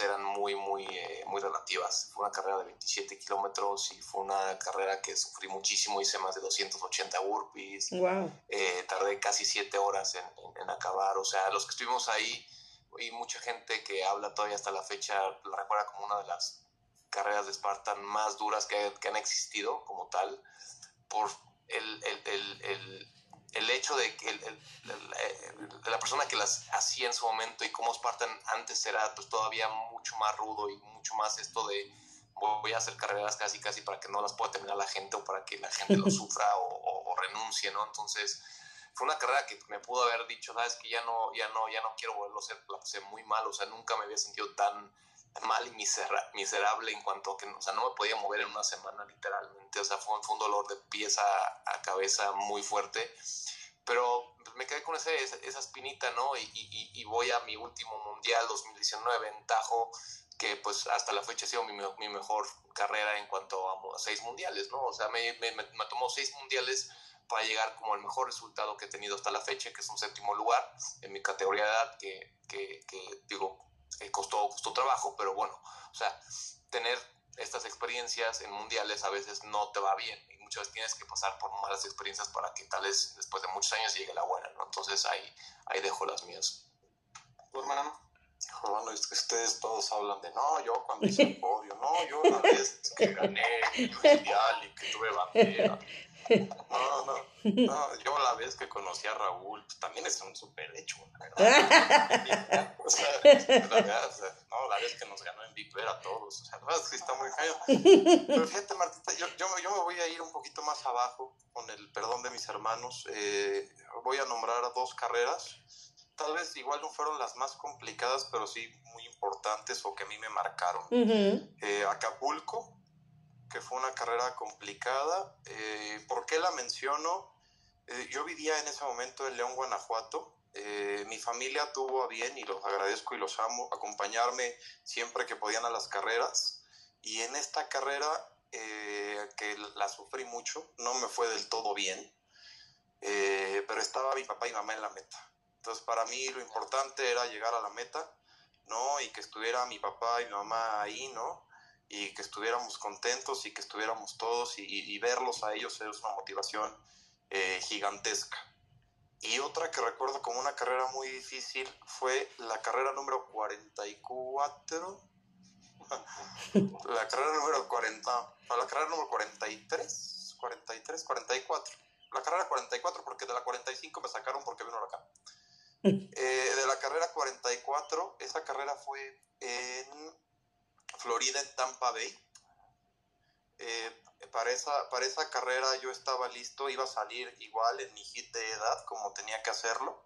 eran muy, muy, eh, muy relativas. Fue una carrera de 27 kilómetros y fue una carrera que sufrí muchísimo. Hice más de 280 burpees. Wow. Eh, tardé casi 7 horas en, en- en acabar. O sea, los que estuvimos ahí y mucha gente que habla todavía hasta la fecha la recuerda como una de las carreras de Spartan más duras que, que han existido como tal por el, el, el, el, el hecho de que el- el- el- el- de la persona que las hacía en su momento y cómo Spartan antes era pues todavía mucho más rudo y mucho más esto de voy a hacer carreras casi casi para que no las pueda terminar la gente o para que la gente lo sufra o, o- o renuncie, ¿no? Entonces fue una carrera que me pudo haber dicho, sabes que ya no, ya no, ya no quiero volverlo a hacer, la pasé muy mal, o sea, nunca me había sentido tan mal y misera- miserable en cuanto a que, o sea, no me podía mover en una semana literalmente, o sea, fue, fue un dolor de pies a, a cabeza muy fuerte, pero me quedé con ese, esa, espinita, ¿no? Y, y- y voy a mi último mundial 2019 en Tajo, que pues hasta la fecha ha sido mi, mi mejor carrera en cuanto a seis mundiales, ¿no? O sea, me, me, me- tomó seis mundiales para llegar como el mejor resultado que he tenido hasta la fecha, que es un séptimo lugar en mi categoría de edad, que, que, digo, eh, costó, costó trabajo, pero bueno, o sea, tener estas experiencias en mundiales a veces no te va bien y muchas veces tienes que pasar por malas experiencias para que tal vez después de muchos años llegue la buena, ¿no? Entonces ahí, ahí dejo las mías. ¿Tu hermano? Hijo, hermano, es que ustedes todos hablan de, no, yo cuando hice el podio, no, yo la vez que gané el mundial y que tuve bandera. No, no, no, yo la vez que conocí a Raúl, pues, también es un súper hecho, la verdad. O sea, la verdad, o sea, no, la vez que nos ganó en Big Bear a todos, o sea, la verdad es que está muy cañón. Pero fíjate, Martita, yo, yo, me- yo me voy a ir un poquito más abajo, con el perdón de mis hermanos. Eh, voy a nombrar dos carreras. Tal vez igual no fueron las más complicadas, pero sí muy importantes o que a mí me marcaron. Ujú. Eh, Acapulco, que fue una carrera complicada. Eh, ¿Por qué la menciono? Eh, yo vivía en ese momento en León, Guanajuato. Eh, mi familia tuvo a bien, y los agradezco y los amo, acompañarme siempre que podían a las carreras. Y en esta carrera, eh, que la sufrí mucho, no me fue del todo bien, pero estaba mi papá y mamá en la meta. Entonces, para mí lo importante era llegar a la meta, ¿no? Y que estuviera mi papá y mi mamá ahí, ¿no? Y que estuviéramos contentos y que estuviéramos todos y, y- y verlos a ellos es una motivación eh, gigantesca. Y otra que recuerdo como una carrera muy difícil fue la carrera número 44. la carrera número 40. La carrera número 43. 43, 44. La carrera 44 porque de la 45 me sacaron porque vino acá. Eh, de la carrera 44, esa carrera fue en Florida, en Tampa Bay. Eh, para, esa, para esa carrera yo estaba listo, iba a salir igual en mi hit de edad como tenía que hacerlo.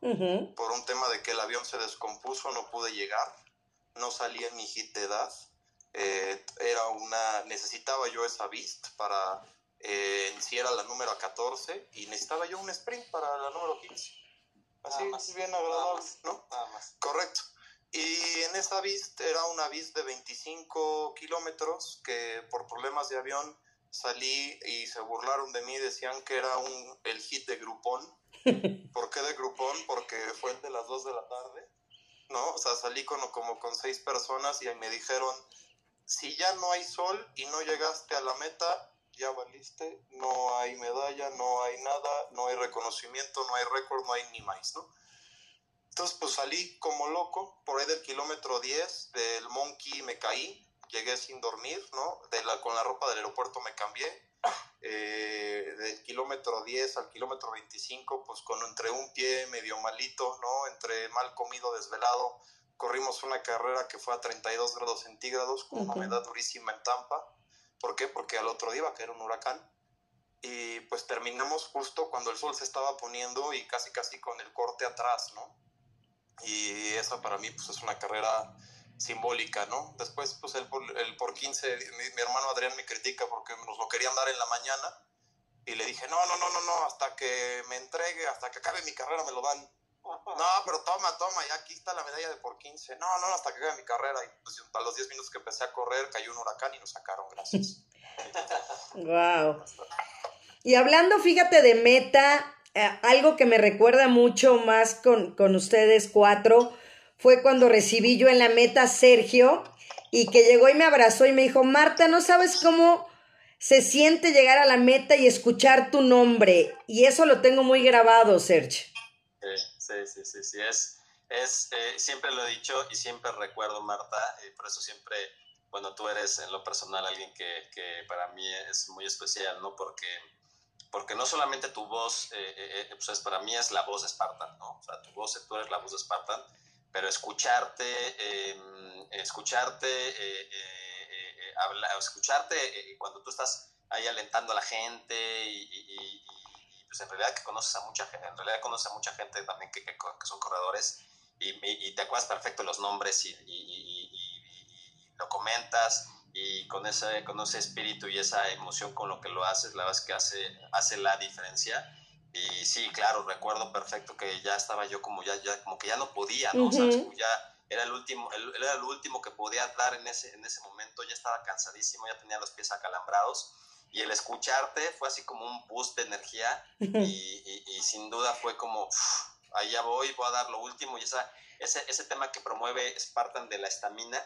Por un tema de que el avión se descompuso, no pude llegar. No salí en mi hit de edad. Eh, era una, necesitaba yo esa Beast para, eh, si era la número 14 y necesitaba yo un sprint para la número 15. Así más. bien Nada agradable, más. ¿no? Nada más. Correcto. Y en esa Beast era una Beast de 25 kilómetros que por problemas de avión salí y se burlaron de mí, decían que era un, el hit de Groupon. ¿Por qué de Groupon? Porque fue el de las 2 de la tarde, ¿no? O sea, salí con, como con seis personas y me dijeron, si ya no hay sol y no llegaste a la meta, ya valiste, no hay medalla, no hay nada, no hay reconocimiento, no hay récord, no hay ni más, ¿no? Entonces, pues salí como loco, por ahí del kilómetro 10 del Monkey me caí, llegué sin dormir, ¿no? De la, con la ropa del aeropuerto me cambié. Eh, del kilómetro 10 al kilómetro 25, pues con entre un pie medio malito, ¿no? Entre mal comido, desvelado. Corrimos una carrera que fue a 32 grados centígrados, con una humedad durísima en Tampa. ¿Por qué? Porque al otro día iba a caer un huracán. Y pues terminamos justo cuando el sol se estaba poniendo y casi casi con el corte atrás, ¿no? Y esa para mí pues es una carrera simbólica, ¿no? Después, pues el, por- el por 15, mi, hermano Adrián me critica porque nos lo querían dar en la mañana y le dije, no, no, no, no, no, hasta que me entregue, hasta que acabe mi carrera me lo dan. No, pero toma, toma, ya aquí está la medalla de por 15. No, no, hasta que acabe mi carrera. Y pues a los 10 minutos que empecé a correr cayó un huracán y nos sacaron, gracias. Wow. Y hablando, fíjate, de meta, eh, algo que me recuerda mucho más con, con ustedes cuatro fue cuando recibí yo en la meta a Sergio y que llegó y me abrazó y me dijo, Marta, no sabes cómo se siente llegar a la meta y escuchar tu nombre. Y eso lo tengo muy grabado, Sergio. Sí, sí, sí, sí, es, es eh, siempre lo he dicho y siempre recuerdo, Marta, y por eso siempre, bueno, tú eres en lo personal alguien que, que para mí es muy especial, ¿no? Porque, porque no solamente tu voz, eh, eh, pues es, para mí es la voz de Spartan, ¿no? O sea, tu voz, tú eres la voz de Spartan, pero escucharte, eh, escucharte, eh, eh, eh, escucharte eh, cuando tú estás ahí alentando a la gente y, y- y- y, pues en realidad que conoces a mucha gente, en realidad conoces a mucha gente también que, que, que son corredores y, te acuerdas perfecto los nombres y lo comentas y con ese, con ese espíritu y esa emoción con lo que lo haces, la verdad es que hace, hace la diferencia. Y sí, claro, recuerdo perfecto que ya estaba yo como ya, ya como que ya no podía, ¿no? Ujú. ¿Sabes? Como ya era el último, el- era el último que podía dar en ese, en ese momento, ya estaba cansadísimo, ya tenía los pies acalambrados y el escucharte fue así como un boost de energía y, y- y sin duda fue como, "Uf, allá voy, voy a dar lo último y esa, ese, ese tema que promueve Spartan de la estamina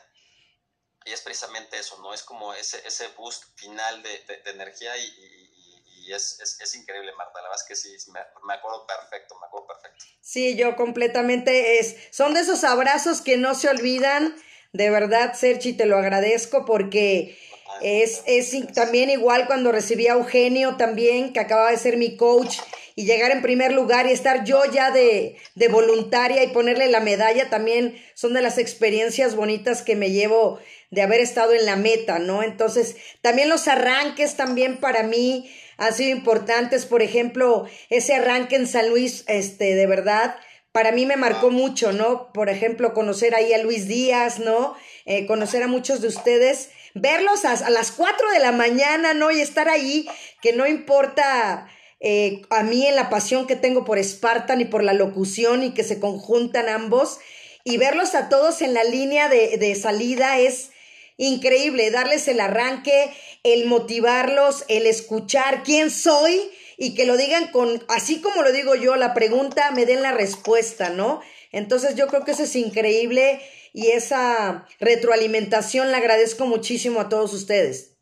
y es precisamente eso, ¿no? Es como ese, ese boost final de, de- de energía y, y- es, es, es increíble, Marta, la verdad es que sí, me, me acuerdo perfecto, me acuerdo perfecto. Sí, yo completamente es. Son de esos abrazos que no se olvidan. De verdad, Sergi, te lo agradezco porque es, es también igual cuando recibí a Eugenio también, que acababa de ser mi coach, y llegar en primer lugar y estar yo ya de, de voluntaria y ponerle la medalla también son de las experiencias bonitas que me llevo de haber estado en la meta, ¿no? Entonces, también los arranques también para mí han sido importantes, por ejemplo, ese arranque en San Luis, este, de verdad, para mí me marcó mucho, ¿no? Por ejemplo, conocer ahí a Luis Díaz, ¿no? Eh, conocer a muchos de ustedes, verlos a, las 4 de la mañana, ¿no? Y estar ahí, que no importa eh, a mí en la pasión que tengo por Spartan y por la locución y que se conjuntan ambos, y verlos a todos en la línea de, de salida es increíble, darles el arranque, el motivarlos, el escuchar quién soy y que lo digan con, así como lo digo yo, la pregunta, me den la respuesta, ¿no? Entonces yo creo que eso es increíble y esa retroalimentación la agradezco muchísimo a todos ustedes.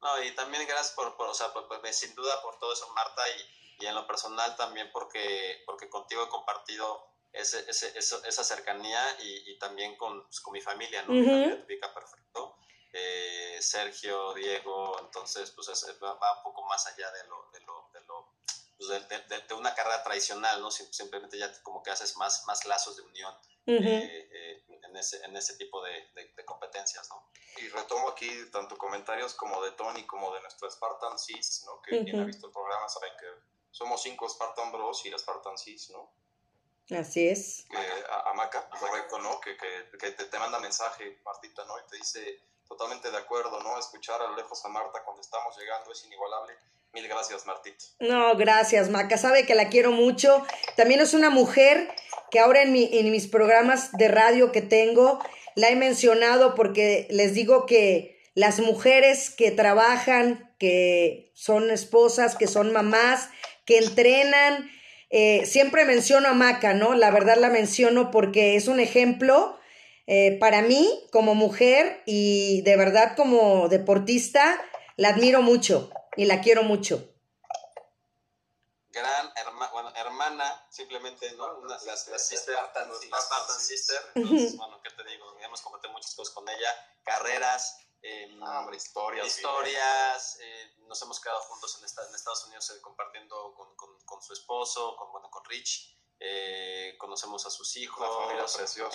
No, y también gracias por, por, o sea, por- sin duda por todo eso, Marta, y, y en lo personal también porque, porque contigo he compartido ese, ese, eso- esa cercanía y, y también con, pues, con mi familia, ¿no? Mi Ujú. familia te ubica perfecto. Eh, Sergio, Diego, entonces, pues es- va, va un poco más allá de lo, de lo, de lo pues, de, de- de- de una carrera tradicional, ¿no? Sim- Simplemente ya como que haces más, más lazos de unión Ujú. eh, eh, en, ese, en ese tipo de, de- de competencias, ¿no? Y retomo aquí tanto comentarios como de Tony como de nuestro Spartan Cis, ¿no? Que quien ha visto el programa sabe que somos cinco Spartan Bros y la Spartan Cis, ¿no? Así es. Que, a, a Maca, correcto, ¿no? Que, que, que te, te manda mensaje, Martita, ¿no? Y te dice, totalmente de acuerdo, ¿no? Escuchar a lo lejos a Marta cuando estamos llegando es inigualable. Mil gracias, Martita. No, gracias, Maca. Sabe que la quiero mucho. También es una mujer que ahora en, mi, en mis programas de radio que tengo, la he mencionado porque les digo que las mujeres que trabajan, que son esposas, que son mamás, que entrenan, eh, siempre menciono a Maca, ¿no? La verdad la menciono porque es un ejemplo eh, para mí como mujer y de verdad como deportista La admiro mucho y la quiero mucho. Gran herma, bueno, hermana, simplemente, ¿no? Una, las, las sister, Spartan. Spartan sister. Entonces, bueno, ¿qué te digo? Hemos compartido muchas cosas con ella, carreras, em, Ah, hombre, historias. historias, eh, nos hemos quedado juntos en, esta- en Estados Unidos eh, compartiendo con, con- con su esposo, con, bueno, con Rich, eh, conocemos a sus hijos, entrenamos